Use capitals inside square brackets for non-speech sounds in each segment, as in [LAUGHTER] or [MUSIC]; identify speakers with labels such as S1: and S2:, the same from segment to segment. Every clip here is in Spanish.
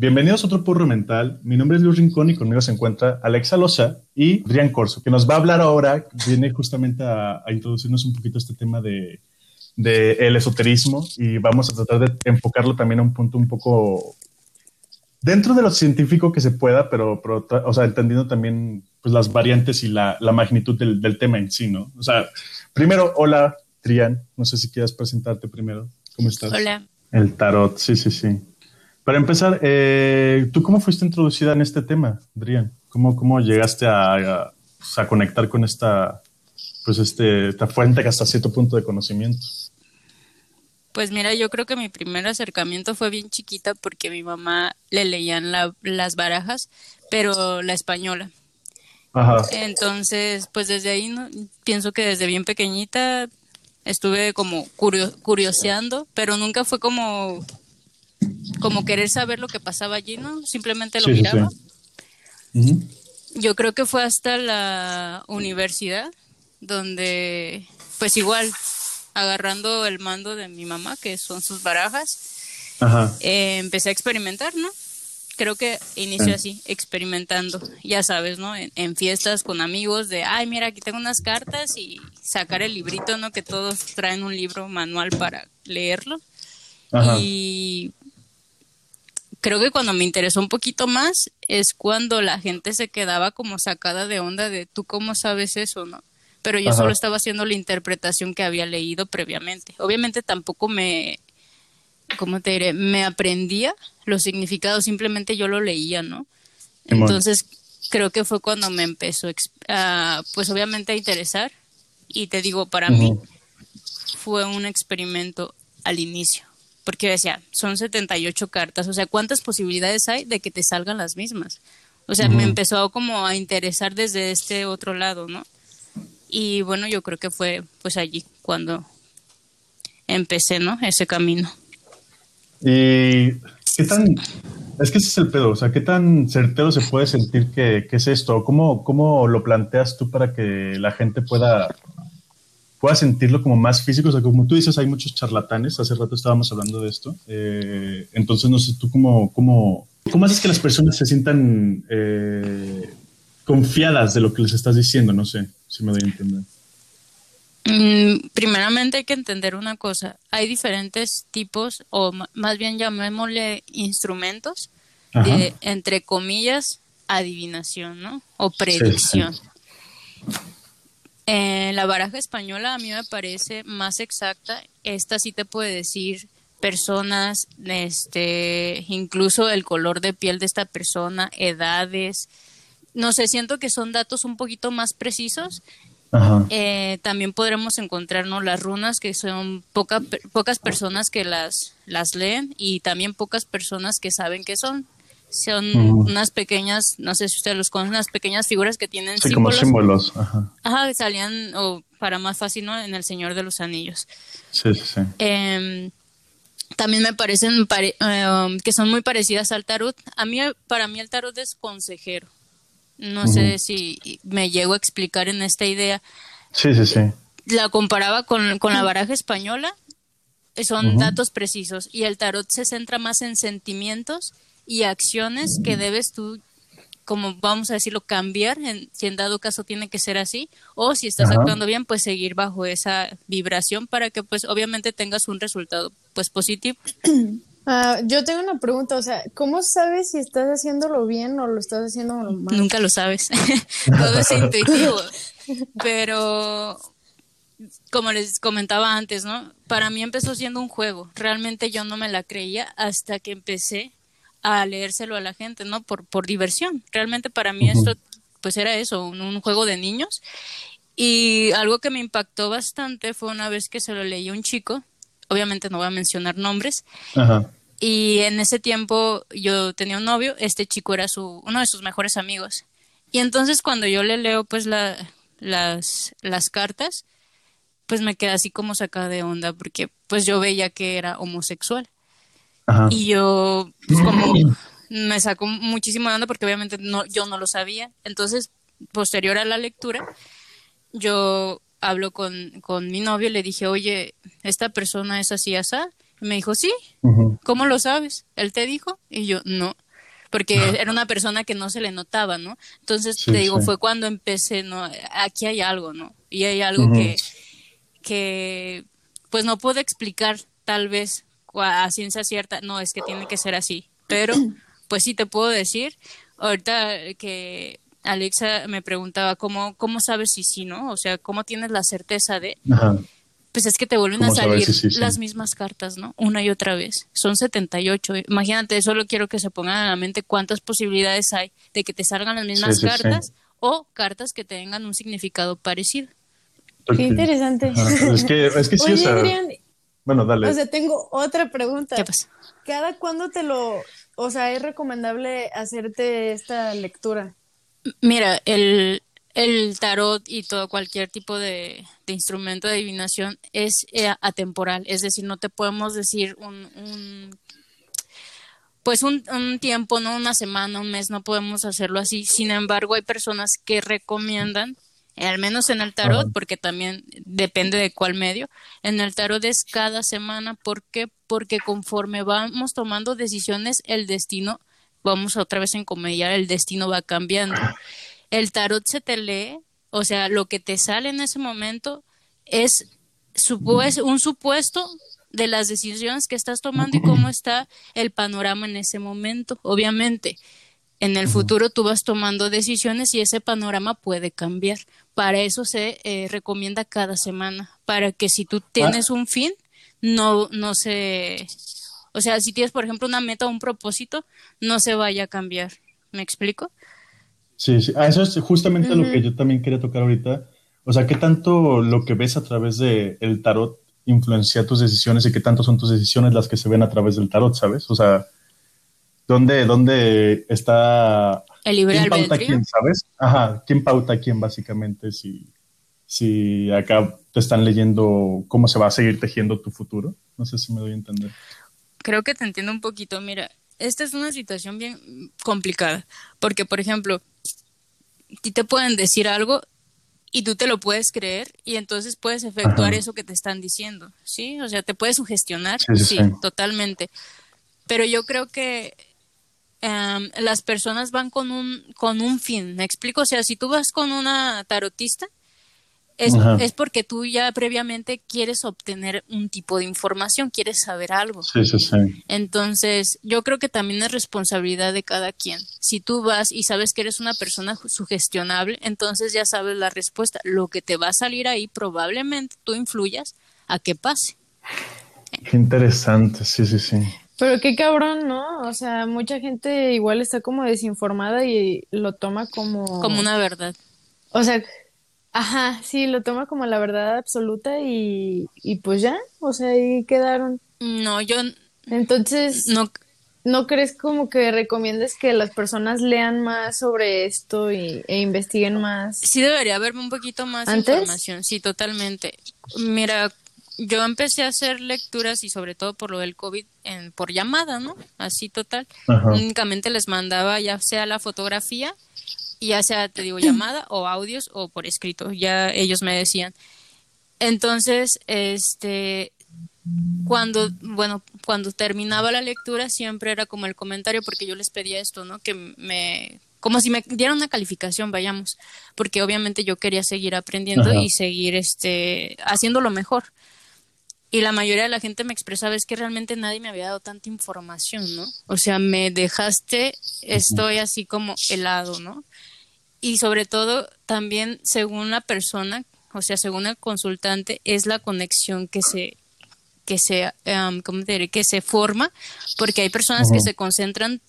S1: Bienvenidos a otro Purro Mental. Mi nombre es Luis Rincón y conmigo se encuentra Alexa Loza y Adrián Corso, que nos va a hablar ahora, viene justamente a, introducirnos un poquito este tema de, el esoterismo y vamos a tratar de enfocarlo también a un punto un poco dentro de lo científico que se pueda, pero, o sea, entendiendo también pues, las variantes y la, magnitud del, del, tema en sí, ¿no? O sea, primero, hola, Trian, no sé si quieras presentarte primero. ¿Cómo estás?
S2: Hola.
S1: El tarot, sí, sí, sí. Para empezar, eh, ¿tú cómo fuiste introducida en este tema, Adrián? ¿Cómo, cómo llegaste a, pues, a, conectar con esta, pues este, esta fuente que hasta cierto punto de conocimiento?
S2: Pues mira, yo creo que mi primer acercamiento fue bien chiquita porque mi mamá le leían las barajas, pero la española. Ajá. Entonces, pues desde ahí ¿no? pienso que desde bien pequeñita estuve como curioseando, pero nunca fue como como querer saber lo que pasaba allí, ¿no? Simplemente lo miraba. Yo creo que fue hasta la universidad donde, pues igual, agarrando el mando de mi mamá, que son sus barajas, eh, empecé a experimentar, ¿no? Creo que inició así, experimentando, ya sabes, ¿no? En, fiestas con amigos de, ay, mira, aquí tengo unas cartas y sacar el librito, ¿no? Que todos traen un libro manual para leerlo. Y creo que cuando me interesó un poquito más es cuando la gente se quedaba como sacada de onda de tú cómo sabes eso, ¿no? Pero yo solo estaba haciendo la interpretación que había leído previamente. Obviamente tampoco me, ¿cómo te diré? Me aprendía los significados, simplemente yo lo leía, ¿no? Entonces creo que fue cuando me empezó, a, pues obviamente a interesar y te digo, para mí fue un experimento al inicio porque decía, son 78 cartas, o sea, ¿cuántas posibilidades hay de que te salgan las mismas? O sea, me empezó como a interesar desde este otro lado, ¿no? Y bueno, yo creo que fue pues allí cuando empecé, ¿no? Ese camino.
S1: ¿Y qué tan, es que ese es el pedo, o sea, qué tan certero se puede sentir que, que es esto? ¿Cómo, ¿Cómo lo planteas tú para que la gente pueda pueda sentirlo como más físico. O sea, como tú dices, hay muchos charlatanes. Hace rato estábamos hablando de esto. Eh, entonces, no sé tú cómo, cómo, cómo haces que las personas se sientan eh, confiadas de lo que les estás diciendo. No sé si me doy a entender.
S2: Mm, primeramente hay que entender una cosa. Hay diferentes tipos, o más bien llamémosle instrumentos, de, entre comillas, adivinación, ¿no? O predicción. Eh, la baraja española a mí me parece más exacta. Esta sí te puede decir personas, este, incluso el color de piel de esta persona, edades. No sé, siento que son datos un poquito más precisos. Eh, también podremos encontrarnos las runas, que son pocas personas que las, las leen y también pocas personas que saben qué son. Son unas pequeñas, no sé si ustedes los conocen, unas pequeñas figuras que tienen
S1: sí, símbolos. como símbolos. Ajá.
S2: Ajá, salían, o para más fácil, ¿no? En El Señor de los Anillos.
S1: Sí, sí, sí.
S2: Em, también me parecen em, que son muy parecidas al tarot. A mí, para mí el tarot es consejero. No sé si me llego a explicar en esta idea.
S1: Sí, sí, sí.
S2: La comparaba con, con la baraja española. Son datos precisos. Y el tarot se centra más en sentimientos y acciones que debes tú como vamos a decirlo, cambiar, en, si en dado caso tiene que ser así, o si estás actuando bien, pues seguir bajo esa vibración para que pues obviamente tengas un resultado pues positivo. [CLEARS THROAT]
S3: Ah, yo tengo una pregunta, o sea, ¿cómo sabes si estás haciéndolo bien o lo estás haciendo mal?
S2: Nunca lo sabes, [LAUGHS] todo es intuitivo, pero como les comentaba antes, ¿no? Para mí empezó siendo un juego, realmente yo no me la creía hasta que empecé a leérselo a la gente, ¿no? Por, por diversión. Realmente para mí esto, pues era eso, un, juego de niños. Y algo que me impactó bastante fue una vez que se lo leí a un chico, obviamente no voy a mencionar nombres, y en ese tiempo yo tenía un novio, este chico era su, uno de sus mejores amigos. Y entonces cuando yo le leo pues la, las, las cartas, pues me queda así como sacada de onda, porque pues yo veía que era homosexual. Y yo, pues como [CLEARS THROAT] me sacó muchísimo de onda porque obviamente no, yo no lo sabía. Entonces, posterior a la lectura, yo hablo con, con mi novio y le dije, oye, esta persona es así, así. Y me dijo, sí, ¿cómo lo sabes? ¿Él te dijo? Y yo, no. porque era una persona que no se le notaba, ¿no? Entonces, te digo, fue cuando empecé, ¿no? Aquí hay algo, ¿no? Y hay algo que, que, pues no puedo explicar tal vez a ciencia cierta, no, es que tiene que ser así, pero [CLEARS THROAT] pues sí te puedo decir, ahorita que Alexa me preguntaba cómo, cómo sabes si sí, ¿no? O sea, ¿cómo tienes la certeza de... Pues es que te vuelven a salir las mismas cartas, ¿no? Una y otra vez. Son 78. Imagínate, solo quiero que se pongan en la mente cuántas posibilidades hay de que te salgan las mismas cartas o cartas que tengan un significado parecido.
S3: Qué interesante.
S1: Es que, es que sí, o sea... bueno, dale.
S3: O sea, tengo otra pregunta.
S2: ¿Qué pasa?
S3: ¿Cada cuándo te lo... O sea, es recomendable hacerte esta lectura?
S2: Mira, el, el tarot y todo cualquier tipo de, instrumento de adivinación es eh, atemporal, es decir, no te podemos decir un, pues un, un, tiempo, no una semana, un mes, no podemos hacerlo así. Sin embargo, hay personas que recomiendan, al menos en el tarot, porque también depende de cuál medio, en el tarot es cada semana. ¿Por qué? Porque conforme vamos tomando decisiones, el destino, vamos otra vez a encomediar, el destino va cambiando el tarot se te lee, o sea, lo que te sale en ese momento es un supuesto de las decisiones que estás tomando y cómo está el panorama en ese momento. Obviamente, en el futuro tú vas tomando decisiones y ese panorama puede cambiar. Para eso se eh, recomienda cada semana, para que si tú tienes un fin, no, no se... O sea, si tienes, por ejemplo, una meta o un propósito, no se vaya a cambiar. ¿Me explico?
S1: Sí, sí. Ah, eso es justamente lo que yo también quería tocar ahorita. O sea, ¿qué tanto lo que ves a través del el tarot influencia tus decisiones y qué tanto son tus decisiones las que se ven a través del tarot, ¿sabes? O sea, ¿dónde, dónde está...
S2: El libre
S1: ¿Quién pauta quién, sabes? Ajá, ¿quién pauta quién básicamente si, si acá te están leyendo cómo se va a seguir tejiendo tu futuro? No sé si me doy a entender.
S2: Creo que te entiendo un poquito. Mira, esta es una situación bien complicada, porque, por ejemplo, ti te pueden decir algo y tú te lo puedes creer y entonces puedes efectuar eso que te están diciendo, ¿sí? O sea, te puedes sugestionar, sí, totalmente. Pero yo creo que em, las personas van con un, con un fin, ¿me explico? O sea, si tú vas con una tarotista, es, es, porque tú ya previamente quieres obtener un tipo de información, quieres saber algo.
S1: Sí, sí, sí.
S2: Entonces, yo creo que también es responsabilidad de cada quien. Si tú vas y sabes que eres una persona sugestionable, entonces ya sabes la respuesta. Lo que te va a salir ahí probablemente tú influyas a que pase.
S1: Qué interesante, sí, sí, sí.
S3: Pero qué cabrón, ¿no? O sea, mucha gente igual está como desinformada y lo toma como...
S2: Como una verdad.
S3: O sea, Ajá, sí, lo toma como la verdad absoluta y, y pues ya, o sea, ahí quedaron.
S2: No, yo...
S3: Entonces,
S2: no,
S3: ¿no crees como que recomiendes que las personas lean más sobre esto y, e investiguen más?
S2: Sí, debería haber un poquito más de información, sí, totalmente. Mira, yo empecé a hacer lecturas y sobre todo por lo del COVID en, por llamada, ¿no? Así total. Únicamente les mandaba ya sea la fotografía ya sea, te digo, llamada o audios o por escrito, ya ellos me decían. Entonces, este, cuando, bueno, cuando terminaba la lectura siempre era como el comentario porque yo les pedía esto, ¿no? Que me, como si me dieran una calificación, vayamos, porque obviamente yo quería seguir aprendiendo y seguir, este, haciendo lo mejor. Y la mayoría de la gente me expresaba es que realmente nadie me había dado tanta información, ¿no? O sea, me dejaste, estoy así como helado, ¿no? y sobre todo también según la persona, o sea, según el consultante, es la conexión que se que se ¿cómo te diré? que se forma, porque hay personas que se concentran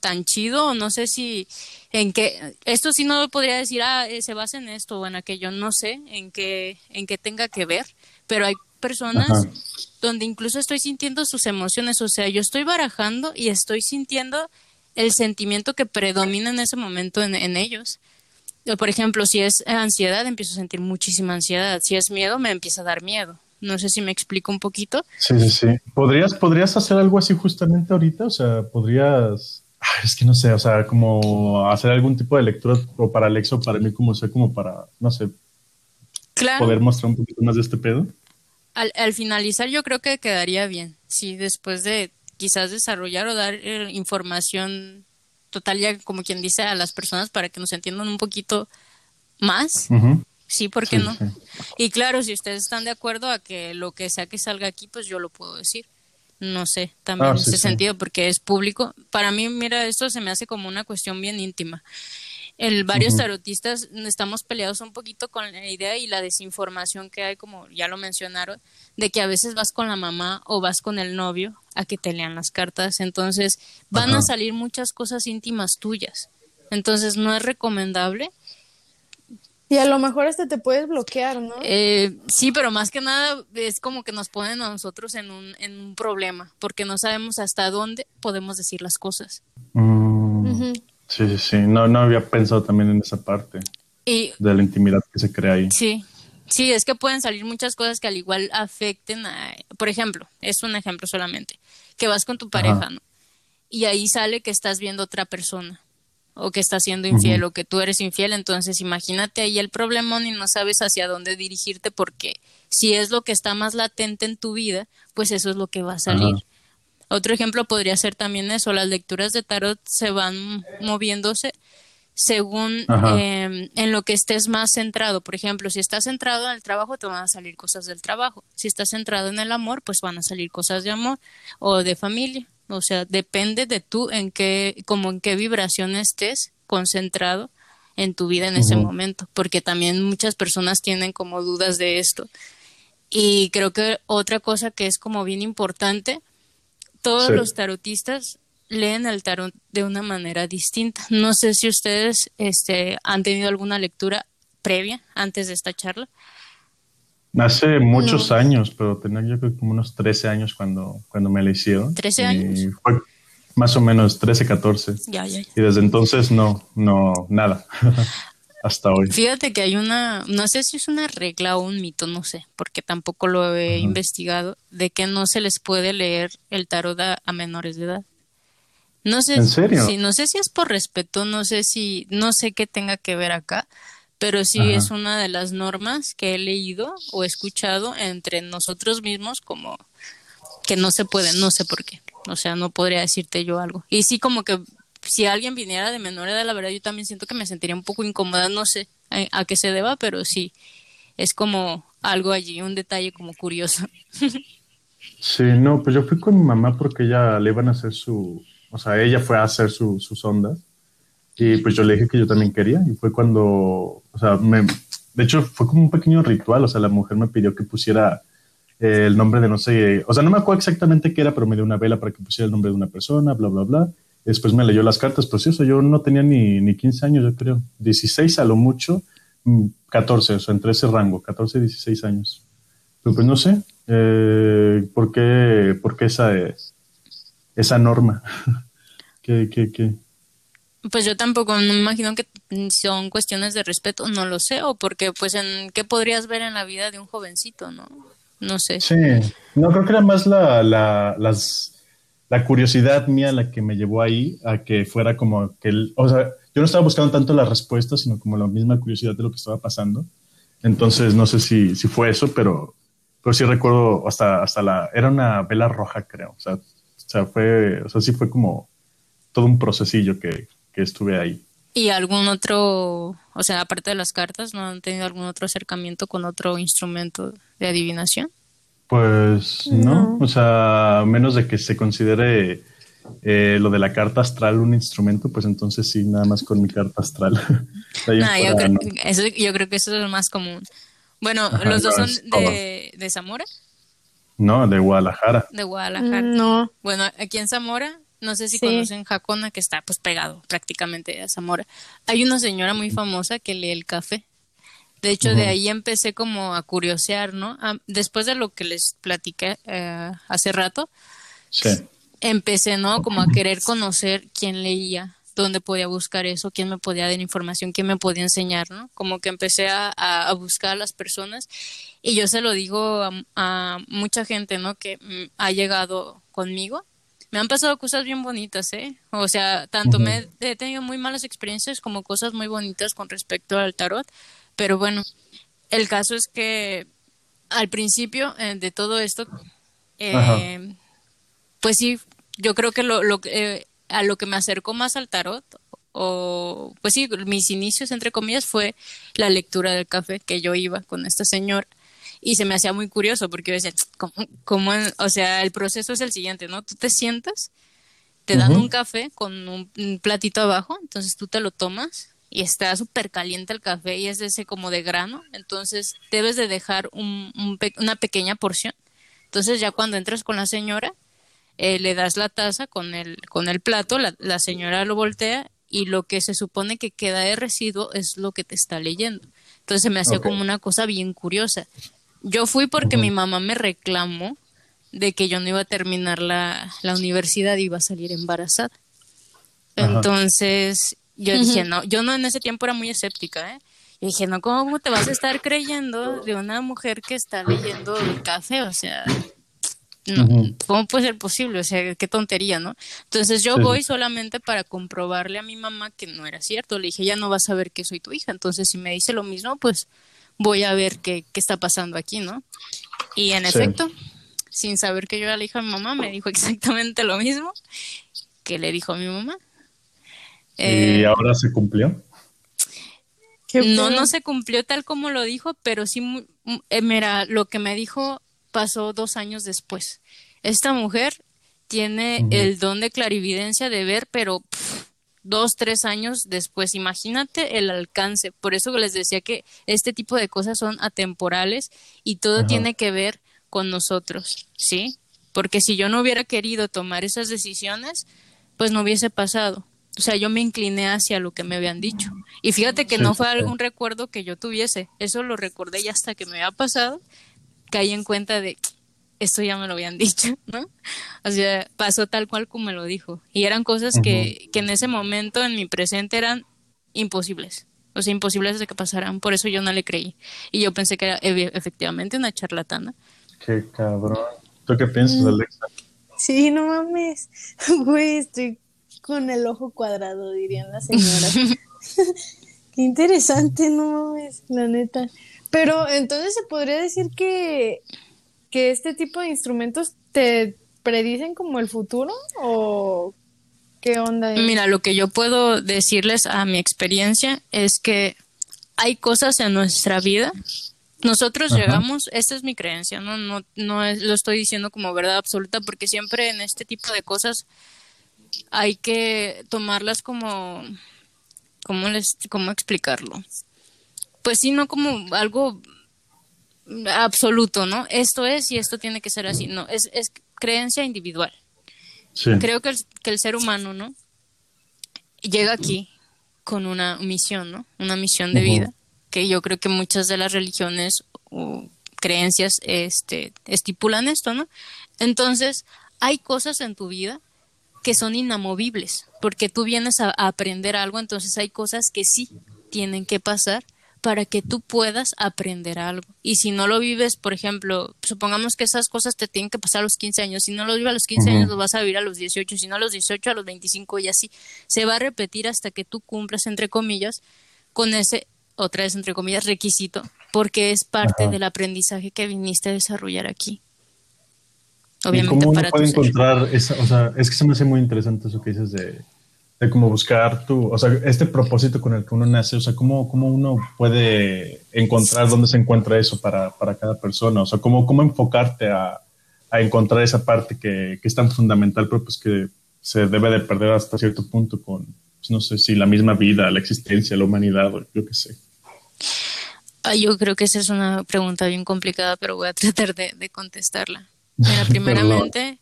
S2: tan chido, o no sé si en qué, esto sí no podría decir, ah, eh, se basa en esto o en aquello, no sé en qué, en qué tenga que ver, pero hay personas donde incluso estoy sintiendo sus emociones, o sea, yo estoy barajando y estoy sintiendo el sentimiento que predomina en ese momento en, ellos. Por ejemplo, si es ansiedad, empiezo a sentir muchísima ansiedad. Si es miedo, me empieza a dar miedo. No sé si me explico un poquito.
S1: Sí, sí, sí. ¿Podrías, ¿Podrías hacer algo así justamente ahorita? O sea, podrías... Es que no sé, o sea, como hacer algún tipo de lectura o para Alexa o para mí, como sea, como para, no sé, poder mostrar un poquito más de este pedo.
S2: Al, al finalizar yo creo que quedaría bien, sí, después de quizás desarrollar o dar eh, información total ya como quien dice a las personas para que nos entiendan un poquito más. Sí, ¿por qué no? Y claro, si ustedes están de acuerdo a que lo que sea que salga aquí, pues yo lo puedo decir. No sé, también ah, en ese sentido, porque es público. Para mí, mira, esto se me hace como una cuestión bien íntima. El, varios tarotistas estamos peleados un poquito con la idea y la desinformación que hay, como ya lo mencionaron, de que a veces vas con la mamá o vas con el novio a que te lean las cartas. Entonces van a salir muchas cosas íntimas tuyas. Entonces no es recomendable
S3: y a lo mejor este te puedes bloquear, ¿no?
S2: Eh, sí, pero más que nada es como que nos ponen a nosotros en un, en un problema, porque no sabemos hasta dónde podemos decir las cosas.
S1: Mm, sí, sí, sí. No, no había pensado también en esa parte y, de la intimidad que se crea ahí.
S2: Sí, sí, es que pueden salir muchas cosas que al igual afecten a, por ejemplo, es un ejemplo solamente, que vas con tu pareja, ¿no? Y ahí sale que estás viendo otra persona o que está siendo infiel o que tú eres infiel, entonces imagínate ahí el problemón y no sabes hacia dónde dirigirte porque si es lo que está más latente en tu vida, pues eso es lo que va a salir. Otro ejemplo podría ser también eso, las lecturas de tarot se van moviéndose según em, en lo que estés más centrado. Por ejemplo, si estás centrado en el trabajo, te van a salir cosas del trabajo. Si estás centrado en el amor, pues van a salir cosas de amor o de familia. O sea, depende de tú en qué, como en qué vibración estés concentrado en tu vida en ese momento, porque también muchas personas tienen como dudas de esto. Y creo que otra cosa que es como bien importante, todos los tarotistas leen el tarot de una manera distinta. No sé si ustedes este, han tenido alguna lectura previa antes de esta charla.
S1: Hace muchos años, pero tenía yo creo como unos 13 años cuando, cuando me la hicieron.
S2: ¿13 años?
S1: Fue más o menos 13, 14.
S2: Ya, ya,
S1: Y desde entonces no, no, nada. [LAUGHS] Hasta hoy.
S2: Fíjate que hay una, no sé si es una regla o un mito, no sé, porque tampoco lo he investigado, de que no se les puede leer el tarot a, menores de edad. No sé,
S1: ¿En serio?
S2: Si, no sé si es por respeto, no sé si, no sé qué tenga que ver acá, pero sí es una de las normas que he leído o escuchado entre nosotros mismos como que no se puede, no sé por qué, o sea, no podría decirte yo algo. Y sí como que si alguien viniera de menor edad, la verdad yo también siento que me sentiría un poco incómoda, no sé a, qué se deba, pero sí, es como algo allí, un detalle como curioso. [LAUGHS]
S1: Sí, no, pues yo fui con mi mamá porque ella le iban a hacer su, o sea, ella fue a hacer su, sus ondas y pues yo le dije que yo también quería y fue cuando, o sea, me, de hecho fue como un pequeño ritual, o sea, la mujer me pidió que pusiera eh, el nombre de no sé, o sea, no me acuerdo exactamente qué era, pero me dio una vela para que pusiera el nombre de una persona, bla, bla, bla. Después me leyó las cartas, pues eso, yo no tenía ni, ni 15 años, yo creo, 16 a lo mucho, 14, mm, o sea, entre ese rango, 14, 16 años. Pero pues no sé, eh, ¿por qué, por qué esa, esa norma? [LAUGHS] ¿Qué, qué, qué?
S2: Pues yo tampoco, no me imagino que son cuestiones de respeto, no lo sé, o porque pues en qué podrías ver en la vida de un jovencito, ¿no? No sé.
S1: Sí, no creo que era más la, la, las, la curiosidad mía la que me llevó ahí a que fuera como que, o sea, yo no estaba buscando tanto las respuestas, sino como la misma curiosidad de lo que estaba pasando. Entonces, no sé si, si fue eso, pero, pero sí recuerdo hasta, hasta la, era una vela roja, creo. O sea, o sea, fue, o sea, sí fue como todo un procesillo que, estuve ahí.
S2: ¿Y algún otro, o sea, aparte de las cartas, no han tenido algún otro acercamiento con otro instrumento de adivinación?
S1: Pues no, o sea, menos de que se considere eh, lo de la carta astral un instrumento, pues entonces sí, nada más con mi carta astral. [LAUGHS]
S2: yo, creo, eso, yo creo que eso es lo más común. Bueno, ¿los dos son de, de Zamora?
S1: No, de Guadalajara.
S2: De Guadalajara.
S3: No.
S2: Bueno, aquí en Zamora no sé si conocen Jacona, que está pues pegado prácticamente a Zamora. Hay una señora muy famosa que lee el café. De hecho, de ahí empecé como a curiosear, ¿no? Ah, después de lo que les platiqué eh, hace rato, empecé, ¿no? Como a querer conocer quién leía, dónde podía buscar eso, quién me podía dar información, quién me podía enseñar, ¿no? Como que empecé a, buscar a las personas y yo se lo digo a, a mucha gente, ¿no? Que mm, ha llegado conmigo me han pasado cosas bien bonitas, ¿eh? O sea, tanto me he tenido muy malas experiencias como cosas muy bonitas con respecto al tarot, pero bueno, el caso es que al principio eh, de todo esto, eh, pues sí, yo creo que lo, lo eh, a lo que me acercó más al tarot, o pues sí, mis inicios, entre comillas, fue la lectura del café que yo iba con esta señora. Y se me hacía muy curioso porque yo decía, ¿cómo, o sea, el proceso es el siguiente, ¿no? Tú te sientas, te dan un café con un, platito abajo, entonces tú te lo tomas y está súper caliente el café y es de ese como de grano, entonces debes de dejar un, una pequeña porción. Entonces ya cuando entras con la señora, eh, le das la taza con el, con el plato, la, la, señora lo voltea y lo que se supone que queda de residuo es lo que te está leyendo. Entonces se me hacía como una cosa bien curiosa. Yo fui porque mi mamá me reclamó de que yo no iba a terminar la, la universidad y iba a salir embarazada. Entonces yo dije, no, yo no en ese tiempo era muy escéptica, ¿eh? Y dije, no, ¿cómo te vas a estar creyendo de una mujer que está leyendo el café? O sea, no, ¿cómo puede ser posible? O sea, qué tontería, ¿no? Entonces yo voy solamente para comprobarle a mi mamá que no era cierto. Le dije, ya no vas a saber que soy tu hija. Entonces, si me dice lo mismo, pues voy a ver qué, qué está pasando aquí, ¿no? Y en efecto, sin saber que yo era la hija de mi mamá, me dijo [LAUGHS] exactamente lo mismo que le dijo a mi mamá.
S1: ¿Y eh, ahora se cumplió?
S2: No, no se cumplió tal como lo dijo, pero sí, eh, mira, lo que me dijo pasó dos años después. Esta mujer tiene el don de clarividencia de ver, pero dos, tres años después. Imagínate el alcance. Por eso les decía que este tipo de cosas son atemporales y todo tiene que ver con nosotros, ¿sí? Porque si yo no hubiera querido tomar esas decisiones, pues no hubiese pasado. O sea, yo me incliné hacia lo que me habían dicho. Y fíjate que no fue algún recuerdo que yo tuviese. Eso lo recordé ya hasta que me había pasado. Caí en cuenta de, esto ya me lo habían [LAUGHS] dicho, ¿no? O sea, pasó tal cual como me lo dijo. Y eran cosas que, que en ese momento, en mi presente, eran imposibles. O sea, imposibles de que pasaran. Por eso yo no le creí. Y yo pensé que era efectivamente una charlatana.
S1: Qué cabrón. ¿Tú qué piensas, mm. Alexa?
S3: Sí, no mames. [LAUGHS] Güey, estoy con el ojo cuadrado, dirían las [LAUGHS] señoras. [LAUGHS] qué interesante, no mames, la neta. Pero entonces se podría decir que que este tipo de instrumentos te predicen como el futuro o qué onda?
S2: Mira, lo que yo puedo decirles a mi experiencia es que hay cosas en nuestra vida. Nosotros llegamos, esta es mi creencia, no, no, no lo estoy diciendo como verdad absoluta, porque siempre en este tipo de cosas hay que tomarlas como, ¿cómo les, cómo explicarlo? Pues sí, no como algo absoluto, ¿no? Esto es y esto tiene que ser así. No, es, es creencia individual. Creo que el, que el ser humano, ¿no? Llega aquí con una misión, ¿no? Una misión de vida, que yo creo que muchas de las religiones o creencias este, estipulan esto, ¿no? Entonces, hay cosas en tu vida que son inamovibles, porque tú vienes a aprender algo, entonces hay cosas que sí tienen que pasar para que tú puedas aprender algo. Y si no lo vives, por ejemplo, supongamos que esas cosas te tienen que pasar a los 15 años. Si no lo vives a los 15 años, lo vas a vivir a los 18. Si no a los 18, a los 25 y así. Se va a repetir hasta que tú cumplas, entre comillas, con ese, otra vez, entre comillas, requisito, porque es parte del aprendizaje que viniste a desarrollar aquí.
S1: Obviamente ¿Cómo uno puede encontrar esa, o sea, es que se me hace muy interesante eso que dices de de cómo buscar tu, o sea, este propósito con el que uno nace, o sea, cómo, cómo uno puede encontrar dónde se encuentra eso para, para cada persona, o sea, cómo, cómo enfocarte a, a encontrar esa parte que, que, es tan fundamental, pero pues que se debe de perder hasta cierto punto con, pues, no sé si la misma vida, la existencia, la humanidad, o yo qué sé.
S2: Yo creo que esa es una pregunta bien complicada, pero voy a [LAUGHS] tratar de, de contestarla. Mira, [LAUGHS] primeramente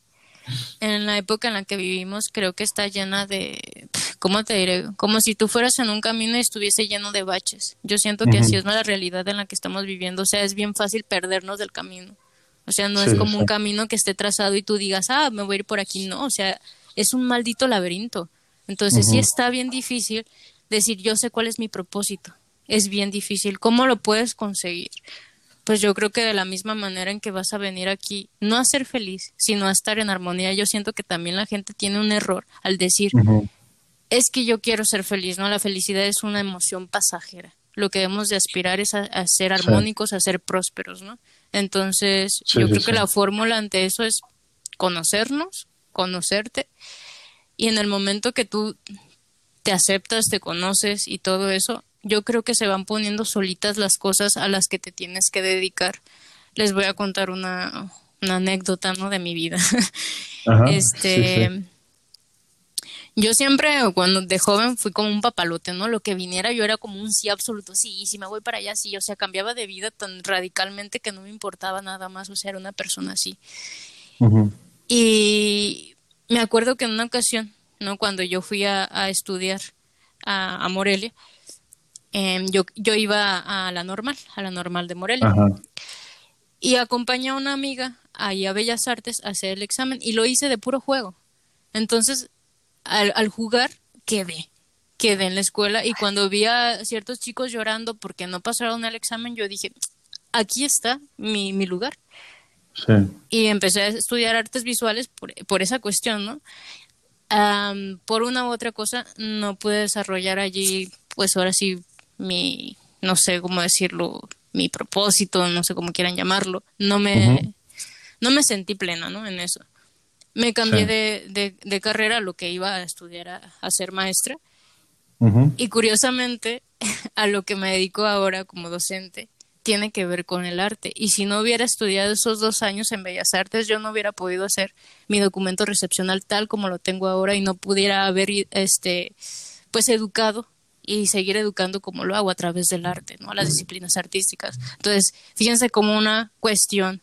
S2: en la época en la que vivimos creo que está llena de, ¿cómo te diré? Como si tú fueras en un camino y estuviese lleno de baches. Yo siento que así es la realidad en la que estamos viviendo. O sea, es bien fácil perdernos del camino. O sea, no es como un camino que esté trazado y tú digas, ah, me voy a ir por aquí. No, o sea, es un maldito laberinto. Entonces sí está bien difícil decir, yo sé cuál es mi propósito. Es bien difícil. ¿Cómo lo puedes conseguir? Pues yo creo que de la misma manera en que vas a venir aquí, no a ser feliz, sino a estar en armonía, yo siento que también la gente tiene un error al decir, es que yo quiero ser feliz, ¿no? La felicidad es una emoción pasajera. Lo que debemos de aspirar es a, ser armónicos, a ser prósperos, ¿no? Entonces, yo creo que la fórmula ante eso es conocernos, conocerte Y en el momento que tú te aceptas, te conoces y todo eso, yo creo que se van poniendo solitas las cosas a las que te tienes que dedicar. Les voy a contar una, una anécdota, ¿no? De mi vida. [LAUGHS] este, yo siempre, cuando de joven, fui como un papalote, ¿no? Lo que viniera yo era como un sí absoluto, sí, si me voy para allá, sí, o sea, cambiaba de vida tan radicalmente que no me importaba nada más, o sea, era una persona así. Y me acuerdo que en una ocasión, ¿no? Cuando yo fui a, estudiar a, Morelia, em, yo, yo iba a la normal, a la normal de Morelia. Y acompañé a una amiga ahí a Bellas Artes a hacer el examen y lo hice de puro juego. Entonces al, jugar quedé, quedé en la escuela y cuando vi a ciertos chicos llorando porque no pasaron el examen, yo dije, aquí está mi, mi lugar. Y empecé a estudiar artes visuales por, por esa cuestión, ¿no? por una u otra cosa, no pude desarrollar allí, pues ahora sí, mi, no sé cómo decirlo, mi propósito, no sé cómo quieran llamarlo. No me, no me sentí plena, ¿no? En eso me cambié de, de, carrera, lo que iba a estudiar a, ser maestra. Y curiosamente, [LAUGHS] a lo que me dedico ahora como docente, tiene que ver con el arte. Y si no hubiera estudiado esos dos años en Bellas Artes, yo no hubiera podido hacer mi documento recepcional tal como lo tengo ahora y no pudiera haber, este, pues, educado y seguir educando como lo hago a través del arte, ¿no? Las disciplinas artísticas. Entonces, fíjense como una cuestión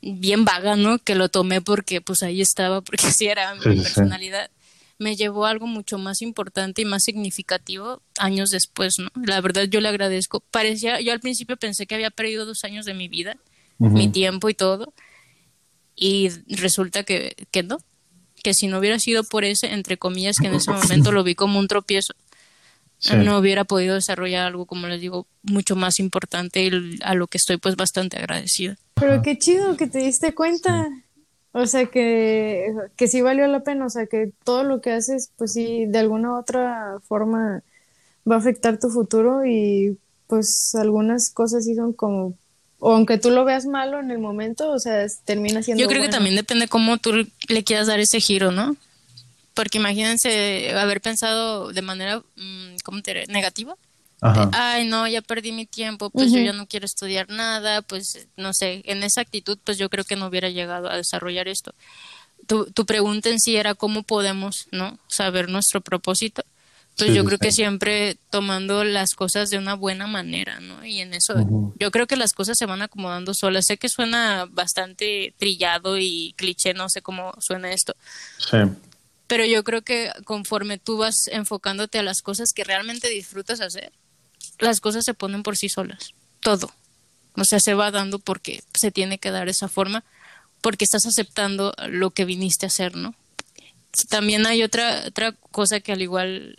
S2: bien vaga, ¿no? Que lo tomé porque pues ahí estaba, porque [LAUGHS] así era mi personalidad. Me llevó a algo mucho más importante y más significativo años después, ¿no? La verdad yo le agradezco. Parecía, yo al principio pensé que había perdido dos años de mi vida, mi tiempo y todo, y resulta que, que no, que si no hubiera sido por ese, entre comillas, que en ese momento lo vi como un tropiezo, no hubiera podido desarrollar algo, como les digo, mucho más importante y a lo que estoy pues bastante agradecida.
S3: Pero qué chido que te diste cuenta. O sea, que, que sí valió la pena. O sea, que todo lo que haces, pues sí, de alguna u otra forma va a afectar tu futuro y pues algunas cosas sí son como o aunque tú lo veas malo en el momento, o sea, termina siendo
S2: Yo creo que también depende cómo tú le quieras dar ese giro, ¿no? Porque imagínense haber pensado de manera, mm, ¿cómo te negativa. Ay, no, ya perdí mi tiempo, pues yo ya no quiero estudiar nada, pues no sé, en esa actitud pues yo creo que no hubiera llegado a desarrollar esto. Tu, tu pregunta en sí era cómo podemos, ¿no? Saber nuestro propósito. Pues yo creo que siempre tomando las cosas de una buena manera, ¿no? Y en eso yo creo que las cosas se van acomodando solas. Sé que suena bastante trillado y cliché, no sé cómo suena esto. Sí pero yo creo que conforme tú vas enfocándote a las cosas que realmente disfrutas hacer, las cosas se ponen por sí solas, todo. O sea, se va dando porque se tiene que dar esa forma, porque estás aceptando lo que viniste a hacer, ¿no? También hay otra, otra cosa que al igual,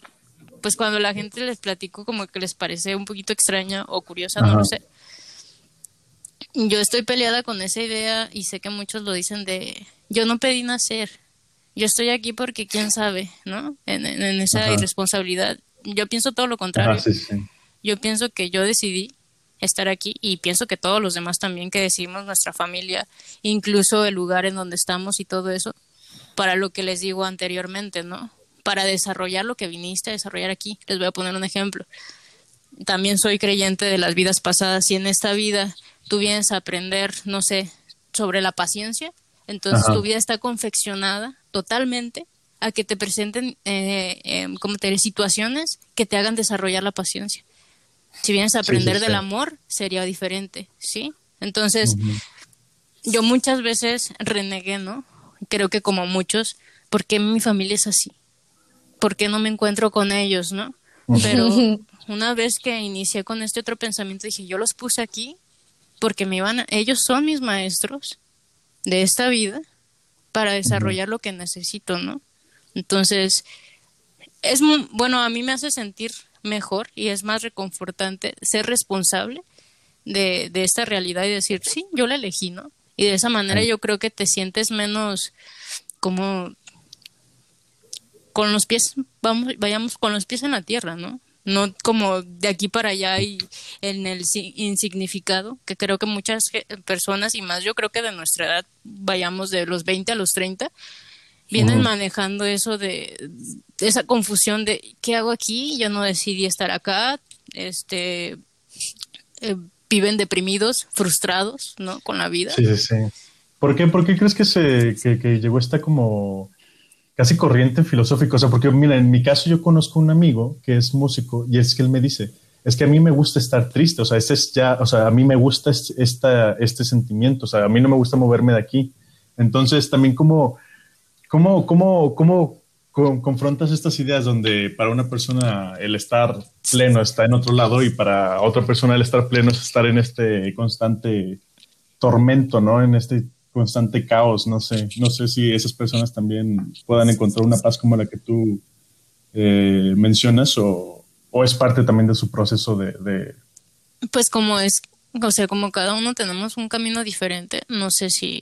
S2: pues cuando la gente les platico como que les parece un poquito extraña o curiosa, no lo sé. Yo estoy peleada con esa idea y sé que muchos lo dicen de, yo no pedí nacer, yo estoy aquí porque quién sabe, ¿no? En, esa irresponsabilidad. Yo pienso todo lo contrario. Yo pienso que yo decidí estar aquí y pienso que todos los demás también que decidimos nuestra familia, incluso el lugar en donde estamos y todo eso, para lo que les digo anteriormente, ¿no? Para desarrollar lo que viniste a desarrollar aquí. Les voy a poner un ejemplo. También soy creyente de las vidas pasadas y en esta vida tú vienes a aprender, no sé, sobre la paciencia, entonces tu vida está confeccionada totalmente a que te presenten eh, em, como te situaciones que te hagan desarrollar la paciencia. Si vienes a aprender del amor, sería diferente, ¿sí? Entonces, yo muchas veces renegué, ¿no? Creo que como muchos, ¿por qué mi familia es así? ¿Por qué no me encuentro con ellos, no? Pero una vez que inicié con este otro pensamiento, dije, yo los puse aquí porque me iban, ellos son mis maestros de esta vida para desarrollar lo que necesito, ¿no? Entonces, es bueno, a mí me hace sentir mejor y es más reconfortante ser responsable de, de esta realidad y decir, sí, yo la elegí, ¿no? Y de esa manera yo creo que te sientes menos como con los pies, vamos, vayamos con los pies en la tierra, ¿no? No como de aquí para allá y en el insignificado, que creo que muchas personas y más yo creo que de nuestra edad vayamos de los 20 a los 30, vienen manejando eso de, esa confusión de qué hago aquí, yo no decidí estar acá, este eh, viven deprimidos, frustrados, ¿no? Con la vida.
S1: Sí, sí, sí. ¿Por qué, ¿Por qué crees que se que, llegó esta como casi corriente filosófica? O sea, porque mira, en mi caso yo conozco un amigo que es músico y es que él me dice, es que a mí me gusta estar triste, o sea, este es ya, o sea, a mí me gusta esta, este sentimiento, o sea, a mí no me gusta moverme de aquí. Entonces, también como, cómo, cómo, cómo confrontas estas ideas donde para una persona el estar pleno está en otro lado y para otra persona el estar pleno es estar en este constante tormento, ¿no? En este constante caos, no sé, no sé si esas personas también puedan encontrar una paz como la que tú eh, mencionas o, o, es parte también de su proceso de, de...
S2: Pues como es, o sea, como cada uno tenemos un camino diferente, no sé si,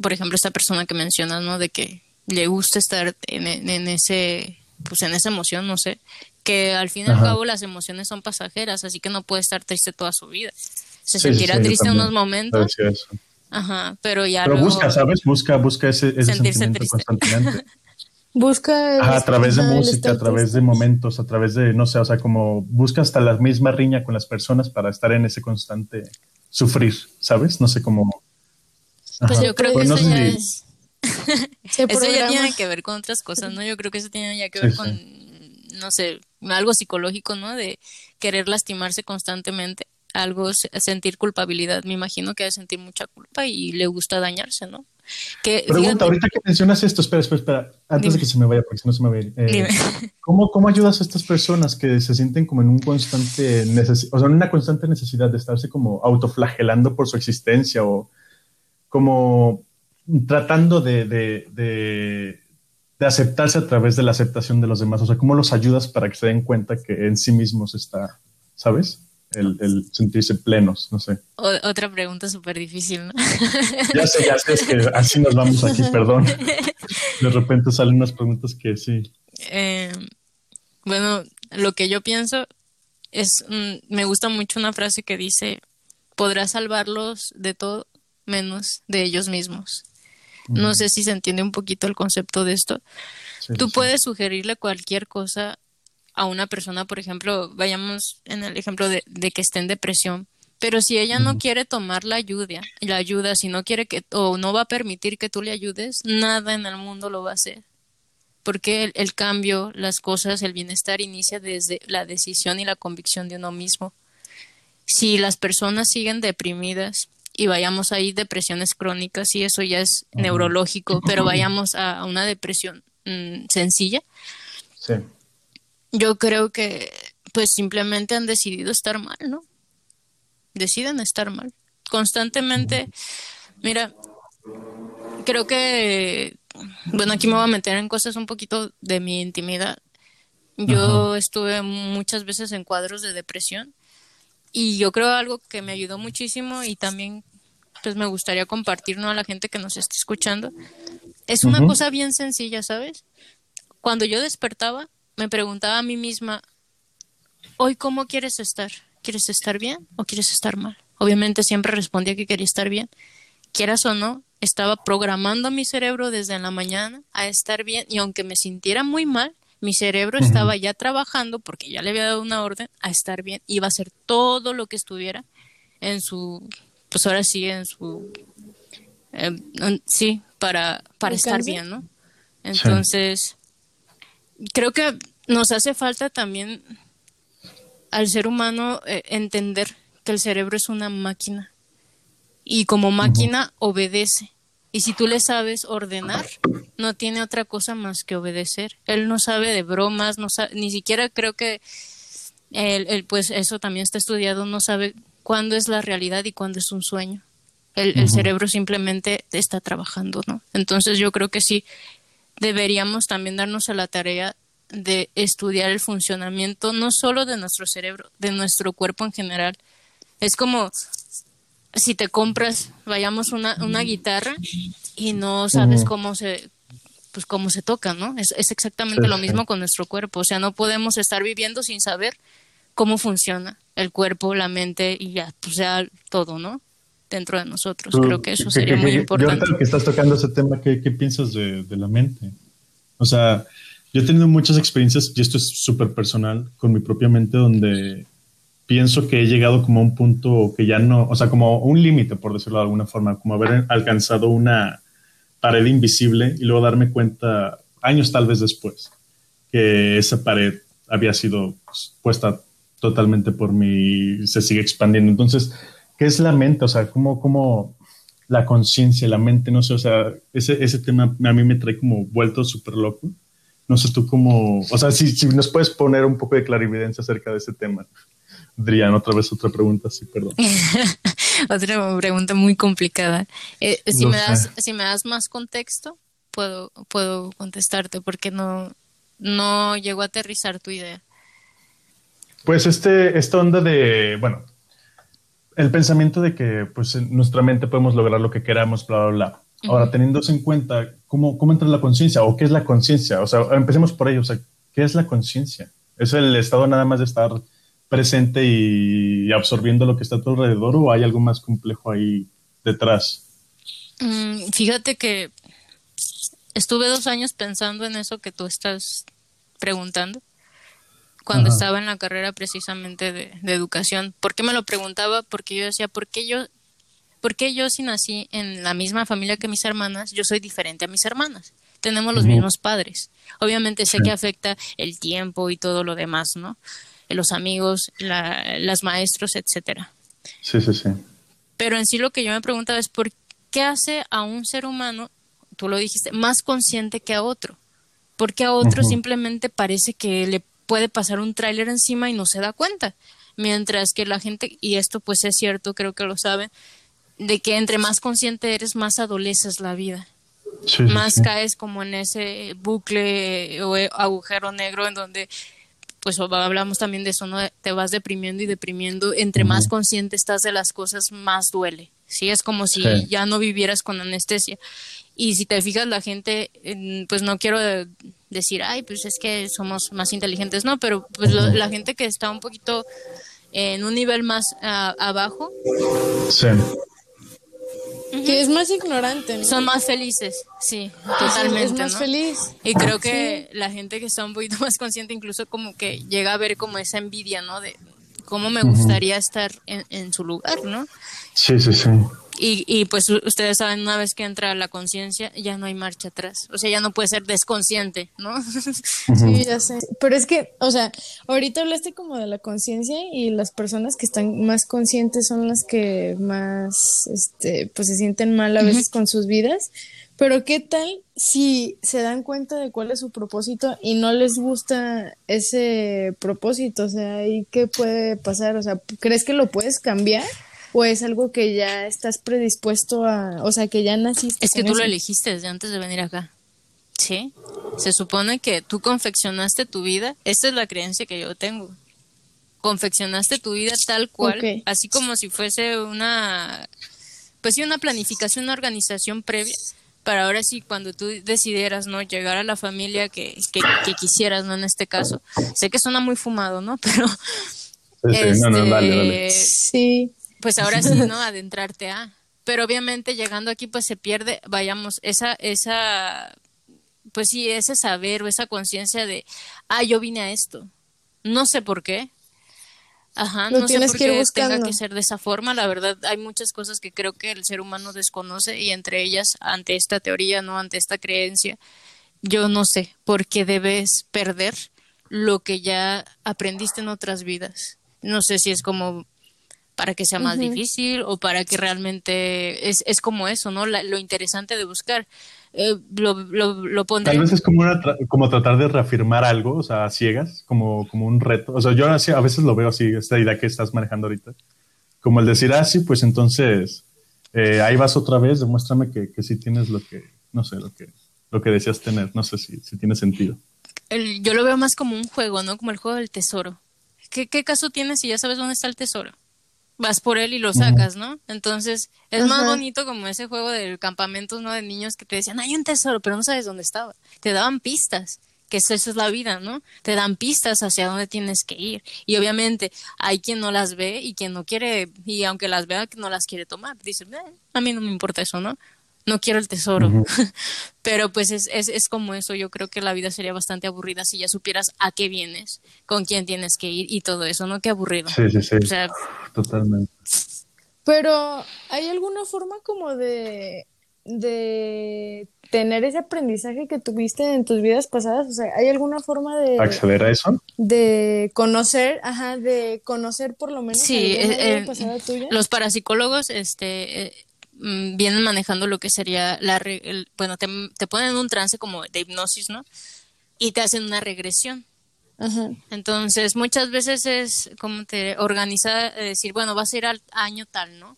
S2: por ejemplo, esta persona que mencionas, ¿no? De que le gusta estar en, en, ese, pues en esa emoción, no sé, que al fin y al cabo las emociones son pasajeras, así que no puede estar triste toda su vida. Se sentirá triste en unos momentos. Ajá, pero ya
S1: Pero busca, ¿sabes? Busca, busca ese, ese sentimiento constantemente. [LAUGHS]
S3: busca
S1: a través de música, a través de momentos, a través de, no sé, o sea, como busca hasta la misma riña con las personas para estar en ese constante sufrir, ¿sabes? No sé cómo.
S2: Pues yo creo que eso ya es [LAUGHS] eso ya tiene que ver con otras cosas, ¿no? Yo creo que eso tiene ya que ver con, no sé, algo psicológico, ¿no? De querer lastimarse constantemente, algo, sentir culpabilidad. Me imagino que debe sentir mucha culpa y le gusta dañarse, ¿no?
S1: Que, Pregunta, ahorita que mencionas esto, espera, espera, espera, antes de que se me vaya, porque si no se me va a ir. Eh, [LAUGHS] ¿cómo, ¿Cómo ayudas a estas personas que se sienten como en un constante o sea, en una constante necesidad de estarse como autoflagelando por su existencia o como tratando de, de, de, aceptarse a través de la aceptación de los demás? O sea, ¿cómo los ayudas para que se den cuenta que en sí mismos está, ¿sabes? El, sentirse plenos, no sé.
S2: otra pregunta súper difícil, ¿no? [LAUGHS]
S1: Ya sé, ya sé, es que así nos vamos aquí, [LAUGHS] perdón. De repente salen unas preguntas que sí.
S2: Eh, bueno, lo que yo pienso es, me gusta mucho una frase que dice, podrás salvarlos de todo menos de ellos mismos. No sé si se entiende un poquito el concepto de esto. Tú puedes sugerirle cualquier cosa a una persona, por ejemplo, vayamos en el ejemplo de, que esté en depresión, pero si ella no quiere tomar la ayuda, la ayuda, si no quiere que o no va a permitir que tú le ayudes, nada en el mundo lo va a hacer. Porque el, el cambio, las cosas, el bienestar inicia desde la decisión y la convicción de uno mismo. Si las personas siguen deprimidas, y vayamos ahí depresiones crónicas y eso ya es neurológico, [LAUGHS] pero vayamos a, una depresión mm, sencilla.
S1: Sí.
S2: Yo creo que pues simplemente han decidido estar mal, ¿no? Deciden estar mal. Constantemente, mira, creo que, bueno, aquí me voy a meter en cosas un poquito de mi intimidad. Yo estuve muchas veces en cuadros de depresión y yo creo algo que me ayudó muchísimo y también pues me gustaría compartirlo a la gente que nos esté escuchando. Es una cosa bien sencilla, ¿sabes? Cuando yo despertaba, me preguntaba a mí misma, hoy cómo quieres estar? ¿Quieres estar bien o quieres estar mal? Obviamente siempre respondía que quería estar bien. Quieras o no, estaba programando mi cerebro desde la mañana a estar bien y aunque me sintiera muy mal, mi cerebro estaba ya trabajando porque ya le había dado una orden a estar bien. Iba a hacer todo lo que estuviera en su, pues ahora sí, en su, em, sí, para, para estar bien, ¿no? Entonces, creo que nos hace falta también al ser humano eh, entender que el cerebro es una máquina y como máquina obedece. Y si tú le sabes ordenar, no tiene otra cosa más que obedecer. Él no sabe de bromas, no sabe, ni siquiera creo que él, pues eso también está estudiado, no sabe cuándo es la realidad y cuándo es un sueño. El, el cerebro simplemente está trabajando, ¿no? Entonces yo creo que sí deberíamos también darnos a la tarea de estudiar el funcionamiento no solo de nuestro cerebro, de nuestro cuerpo en general. Es como si te compras, vayamos, una, una guitarra y no sabes cómo se pues cómo se toca, ¿no? Es, es exactamente lo mismo con nuestro cuerpo, o sea, no podemos estar viviendo sin saber cómo funciona el cuerpo, la mente y ya, pues ya todo, ¿no? Dentro de nosotros. Creo que eso sería muy importante.
S1: Yo creo que estás tocando ese tema, ¿qué, qué piensas de, de, la mente? O sea, yo he tenido muchas experiencias, y esto es súper personal, con mi propia mente, donde pienso que he llegado como a un punto que ya no, o sea, como un límite, por decirlo de alguna forma, como haber alcanzado una pared invisible y luego darme cuenta años tal vez después que esa pared había sido pues, puesta totalmente por mí, se sigue expandiendo. Entonces, ¿qué es la mente? O sea, ¿cómo, cómo la conciencia, la mente, no sé, o sea, ese, ese tema a mí me trae como vuelto súper loco. No sé tú cómo, o sea, si, si nos puedes poner un poco de clarividencia acerca de ese tema. Adrián, otra vez otra pregunta, sí, perdón. [LAUGHS]
S2: otra pregunta muy complicada. Eh, si, me das, si me das más contexto, puedo, puedo contestarte porque no, no llego a aterrizar tu idea.
S1: Pues este, esta onda de, bueno, el pensamiento de que pues en nuestra mente podemos lograr lo que queramos, bla, bla, bla. Ahora, teniéndose en cuenta cómo, cómo entra la conciencia o qué es la conciencia, o sea, empecemos por ello, o sea, ¿qué es la conciencia? ¿Es el estado nada más de estar presente y absorbiendo lo que está a tu alrededor o hay algo más complejo ahí detrás?
S2: Mm, fíjate que estuve dos años pensando en eso que tú estás preguntando cuando estaba en la carrera precisamente de, educación. ¿Por qué me lo preguntaba? Porque yo decía, ¿por qué yo, por qué yo si nací en la misma familia que mis hermanas, yo soy diferente a mis hermanas? Tenemos los mismos padres. Obviamente sé que afecta el tiempo y todo lo demás, ¿no? Los amigos, la, las maestros, etcétera.
S1: Sí, sí, sí.
S2: Pero en sí lo que yo me preguntaba es por qué hace a un ser humano, tú lo dijiste, más consciente que a otro porque a otro simplemente parece que le puede pasar un tráiler encima y no se da cuenta. Mientras que la gente, y esto pues es cierto, creo que lo saben, de que entre más consciente eres, más adoleces la vida. más caes como en ese bucle o agujero negro en donde pues hablamos también de eso, ¿no? Te vas deprimiendo y deprimiendo. Entre más consciente estás de las cosas, más duele. Sí, es como si ya no vivieras con anestesia. Y si te fijas, la gente, pues no quiero decir, ay, pues es que somos más inteligentes, no, pero pues la gente que está un poquito en un nivel más abajo.
S1: Sí.
S3: Que es más ignorante.
S2: Son más felices, sí, totalmente. Es
S3: más feliz.
S2: Y creo que la gente que está un poquito [LAUGHS] más consciente incluso como que llega a ver como esa envidia, ¿no? De cómo me gustaría estar en, en su lugar, ¿no?
S1: Sí, sí, sí.
S2: Y, y pues ustedes saben, una vez que entra la conciencia, ya no hay marcha atrás. O sea, ya no puede ser desconsciente, ¿no? [LAUGHS]
S3: sí, ya sé. Pero es que, o sea, ahorita hablaste como de la conciencia y las personas que están más conscientes son las que más, este, pues se sienten mal a veces con sus vidas. Pero ¿qué tal si se dan cuenta de cuál es su propósito y no les gusta ese propósito? O sea, ¿y qué puede pasar? O sea, ¿crees que lo puedes cambiar? O es algo que ya estás predispuesto a, o sea, que ya naciste.
S2: Es que tú lo elegiste desde antes de venir acá. Sí. Se supone que tú confeccionaste tu vida. Esta es la creencia que yo tengo. Confeccionaste tu vida tal cual, así como si fuese una, pues sí, una planificación, una organización previa para ahora sí, cuando tú decidieras, ¿no? Llegar a la familia que, que, quisieras, ¿no? En este caso. Sé que suena muy fumado, ¿no? [LAUGHS] Pero...
S1: Sí, no, no, dale,
S2: este, Sí pues ahora sí, ¿no? [LAUGHS] Adentrarte a. Pero obviamente llegando aquí, pues se pierde, vayamos, esa, esa, pues sí, ese saber o esa conciencia de, ah, yo vine a esto. No sé por qué. Ajá, no sé por qué tenga que ser de esa forma. La verdad, hay muchas cosas que creo que el ser humano desconoce y entre ellas, ante esta teoría, no ante esta creencia, yo no sé por qué debes perder lo que ya aprendiste en otras vidas. No sé si es como para que sea más difícil o para que realmente es, es como eso, ¿no? lo interesante de buscar. Eh, lo, lo,
S1: Tal vez es como, como tratar de reafirmar algo, o sea, ciegas, como, como un reto. O sea, yo a veces lo veo así, esta idea que estás manejando ahorita, como el decir, ah, sí, pues entonces eh, ahí vas otra vez, demuéstrame que, que sí tienes lo que, no sé, lo que, lo que deseas tener, no sé si, si tiene sentido.
S2: yo lo veo más como un juego, ¿no? Como el juego del tesoro. ¿Qué, ¿Qué caso tiene si ya sabes dónde está el tesoro? Vas por él y lo sacas, ¿no? Entonces, es más bonito como ese juego del campamento, ¿no? De niños que te decían, hay un tesoro, pero no sabes dónde estaba. Te daban pistas, que eso, es la vida, ¿no? Te dan pistas hacia dónde tienes que ir. Y obviamente hay quien no las ve y quien no quiere, y aunque las vea, no las quiere tomar. Dice, a mí no me importa eso, ¿no? No quiero el tesoro. [LAUGHS] Pero pues es, es, es, como eso, yo creo que la vida sería bastante aburrida si ya supieras a qué vienes, con quién tienes que ir y todo eso, ¿no? Qué aburrido.
S1: Sí, sí, sí. Totalmente.
S3: Pero, ¿hay alguna forma como de, de tener ese aprendizaje que tuviste en tus vidas pasadas? O sea, ¿hay alguna forma de...
S1: ¿Acceder a eso?
S3: De conocer, ajá, de conocer por lo menos
S2: sí, eh, eh, tuya. Los parapsicólogos, este... Eh, vienen manejando lo que sería la bueno te, te ponen en un trance como de hipnosis no y te hacen una regresión Ajá. Entonces, muchas veces es como te organiza decir, bueno, vas a ir al año tal, ¿no?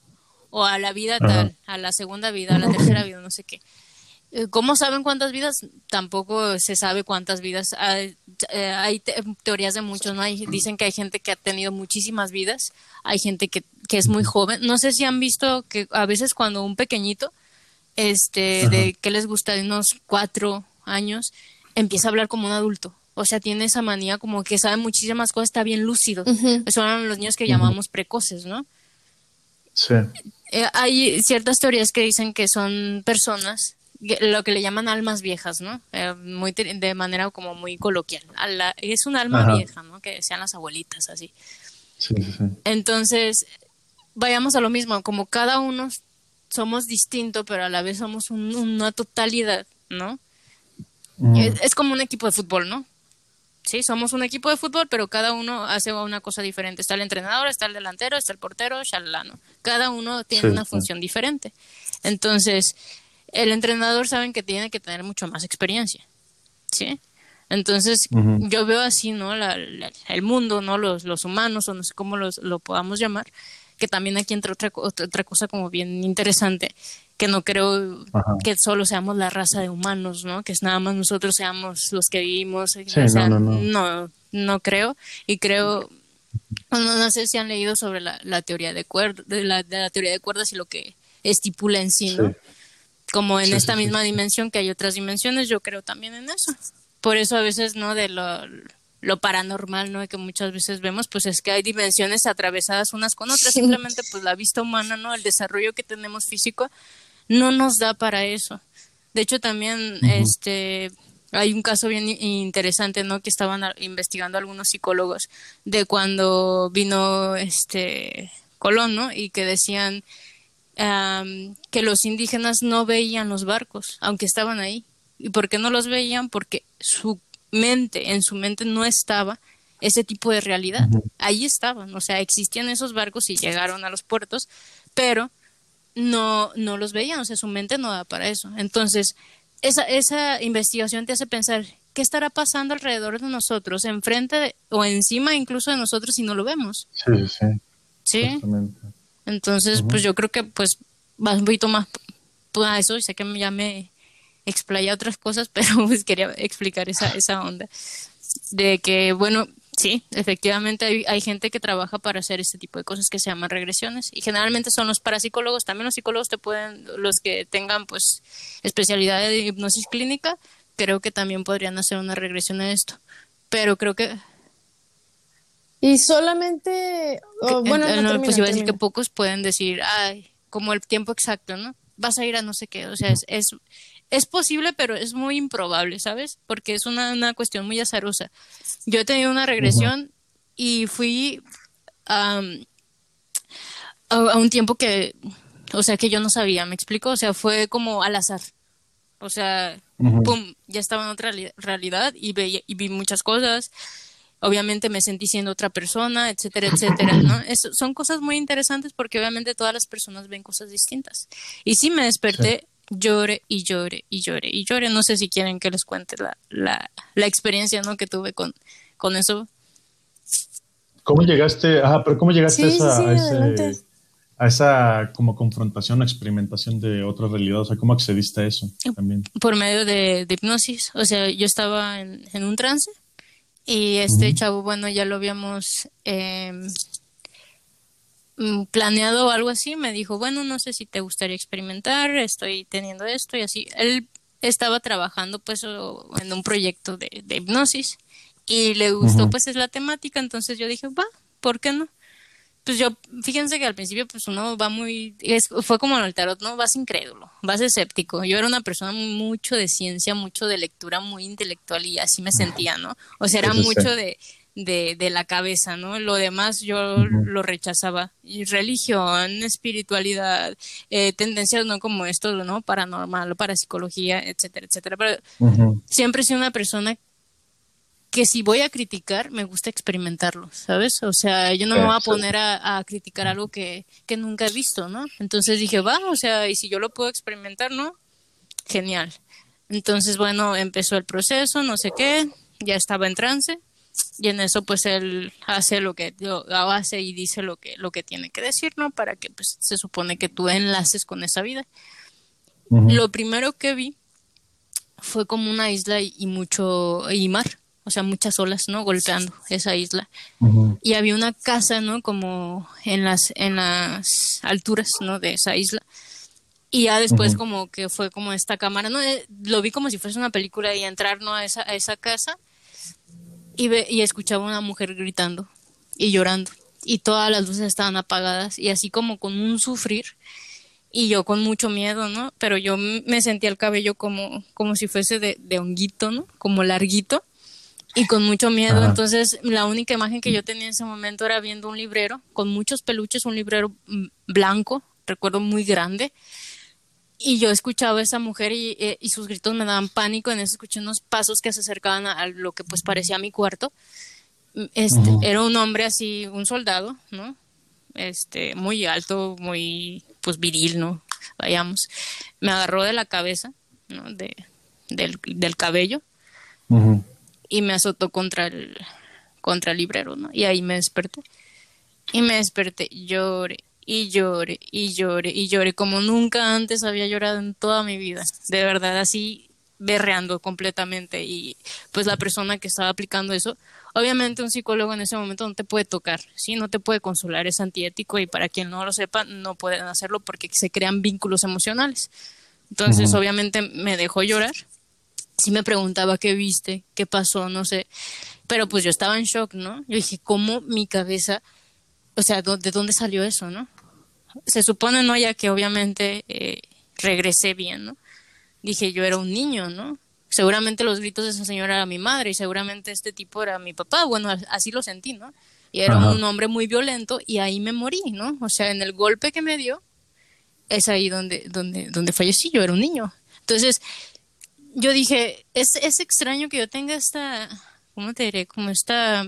S2: O a la vida tal, a la segunda vida, a la tercera vida, no sé qué. Eh, ¿Cómo saben cuántas vidas? Tampoco se sabe cuántas vidas. Hay, eh, teorías de muchos, ¿no? Hay, dicen que hay gente que ha tenido muchísimas vidas, hay gente que, que, es muy joven. No sé si han visto que a veces cuando un pequeñito, este, de que les gusta de unos cuatro años, empieza a hablar como un adulto. O sea, tiene esa manía como que sabe muchísimas cosas, está bien lúcido. Son los niños que llamamos precoces, ¿no?
S1: Sí.
S2: Eh, hay ciertas teorías que dicen que son personas lo que le llaman almas viejas, ¿no? Eh, muy de manera como muy coloquial. es un alma vieja, ¿no? Que sean las abuelitas, así.
S1: Sí, sí, sí.
S2: Entonces, vayamos a lo mismo, como cada uno somos distintos, pero a la vez somos una totalidad, ¿no? Mm. Es, como un equipo de fútbol, ¿no? Sí, somos un equipo de fútbol, pero cada uno hace una cosa diferente. Está el entrenador, está el delantero, está el portero, shalala, Cada uno tiene una función diferente. Entonces, el entrenador saben que tiene que tener mucho más experiencia, ¿sí? Entonces, yo veo así, ¿no? el mundo, ¿no? Los, los humanos, o no sé cómo los, lo podamos llamar, que también aquí entra otra, otra cosa como bien interesante, que no creo que solo seamos la raza de humanos, ¿no? Que es nada más nosotros seamos los que vivimos. no, no, no, creo. Y creo, no, sé si han leído sobre la, la teoría de, cuerdas, de, la, de la teoría de cuerdas y lo que estipula en sí, ¿no? Como en esta misma dimensión que hay otras dimensiones, yo creo también en eso. Por eso a veces, ¿no? De lo, lo paranormal, ¿no? Que muchas veces vemos, pues es que hay dimensiones atravesadas unas con otras. Simplemente, pues la vista humana, ¿no? El desarrollo que tenemos físico no nos da para eso. De hecho, también, este, hay un caso bien interesante, ¿no? Que estaban investigando algunos psicólogos de cuando vino, este, Colón, ¿no? Y que decían que los indígenas no veían los barcos, aunque estaban ahí. ¿Y por qué no los veían? Porque su mente, en su mente no estaba ese tipo de realidad. Ahí estaban, o sea, existían esos barcos y llegaron a los puertos, pero no, no los veían, o sea, su mente no da para eso. Entonces, esa, esa investigación te hace pensar, ¿qué estará pasando alrededor de nosotros, enfrente o encima incluso de nosotros si no lo vemos?
S1: Sí, sí.
S2: Sí. Entonces, pues yo creo que pues va un poquito más a eso, sé que ya me explaya otras cosas, [LAUGHS] pero pues quería explicar esa, esa onda de que, bueno, sí, efectivamente hay, hay, gente que trabaja para hacer este tipo de cosas que se llaman regresiones y generalmente son los parapsicólogos, también los psicólogos te pueden, los que tengan pues especialidad de hipnosis clínica, creo que también podrían hacer una regresión a esto, pero creo que
S3: y solamente, bueno,
S2: no, pues iba a decir que pocos pueden decir, ay, como el tiempo exacto, ¿no? Vas a ir a no sé qué, o sea, es, es, es posible, pero es muy improbable, ¿sabes? Porque es una, una cuestión muy azarosa. Yo he tenido una regresión y fui a, a, un tiempo que, o sea, que yo no sabía, ¿me explico? O sea, fue como al azar. O sea, pum, ya estaba en otra realidad y, veía, y vi muchas cosas obviamente me sentí siendo otra persona, etcétera, etcétera, ¿no? Son cosas muy interesantes porque obviamente todas las personas ven cosas distintas. Y sí me desperté, llore y llore y llore y llore. No sé si quieren que les cuente la, la, la experiencia, ¿no? Que tuve con, con eso.
S1: ¿Cómo llegaste, ajá, pero cómo llegaste a, esa, a, esa como confrontación experimentación de otra realidad? O sea, ¿cómo accediste a eso también?
S2: Por medio de, de hipnosis. O sea, yo estaba en, en un trance y este chavo, bueno, ya lo habíamos mm, planeado o algo así. Me dijo, bueno, no sé si te gustaría experimentar, estoy teniendo esto y así. Él estaba trabajando pues en un proyecto de, hipnosis y le gustó pues es la temática, entonces yo dije, va, ¿por qué no? Pues yo, fíjense que al principio pues uno va muy, fue como en el tarot, ¿no? Vas incrédulo, vas escéptico. Yo era una persona mucho de ciencia, mucho de lectura, muy intelectual y así me sentía, ¿no? O sea, era mucho de, de, de, la cabeza, ¿no? Lo demás yo lo rechazaba. Y religión, espiritualidad, eh, tendencias no como esto, ¿no? Paranormal o parapsicología, etcétera, etcétera. Pero siempre he sido una persona que si voy a criticar, me gusta experimentarlo, ¿sabes? O sea, yo no me voy a poner a, criticar algo que, que, nunca he visto, ¿no? Entonces dije, va, o sea, y si yo lo puedo experimentar, ¿no? Genial. Entonces, bueno, empezó el proceso, no sé qué, ya estaba en trance, y en eso pues él hace lo que lo hace y dice lo que lo que tiene que decir no para que pues se supone que tú enlaces con esa vida lo primero que vi fue como una isla y, mucho y mar o sea muchas olas no golpeando esa isla. Y había una casa no como en las en las alturas no de esa isla. Y ya después como que fue como esta cámara no eh, lo vi como si fuese una película y entrar no a esa a esa casa. Y, y escuchaba una mujer gritando y llorando. Y todas las luces estaban apagadas y así como con un sufrir y yo con mucho miedo, ¿no? Pero yo me sentía el cabello como, como si fuese de, de honguito, ¿no? Como larguito y con mucho miedo. Entonces, la única imagen que yo tenía en ese momento era viendo un librero con muchos peluches, un librero mm, blanco, recuerdo muy grande, y yo escuchaba a esa mujer eh, y, sus gritos me daban pánico. En eso escuché unos pasos que se acercaban a, lo que pues parecía mi cuarto. Este, Era un hombre así, un soldado, ¿no? Este, muy alto, muy pues viril, ¿no? Vayamos. Me agarró de la cabeza, ¿no? De, del, del cabello y me azotó contra el, contra el librero, ¿no? Y ahí me desperté. Y me desperté, lloré, y llore y llore y llore como nunca antes había llorado en toda mi vida. De verdad, así berreando completamente. Y pues la persona que estaba aplicando eso, obviamente un psicólogo en ese momento no te puede tocar, ¿sí? No te puede consolar, es antiético y para quien no lo sepa, no pueden hacerlo porque se crean vínculos emocionales. Entonces, obviamente me dejó llorar. Sí me preguntaba qué viste, qué pasó, no sé. Pero pues yo estaba en shock, ¿no? Yo dije, ¿cómo mi cabeza o sea, ¿de dónde salió eso, no? Se supone, ¿no? Ya que obviamente eh, regresé bien, ¿no? Dije, yo era un niño, ¿no? Seguramente los gritos de esa señora era mi madre y seguramente este tipo era mi papá. Bueno, así lo sentí, ¿no? Y era un hombre muy violento y ahí me morí, ¿no? O sea, en el golpe que me dio, es ahí donde, donde, donde fallecí. Yo era un niño. Entonces, yo dije, es, es extraño que yo tenga esta, ¿cómo te diré? Como esta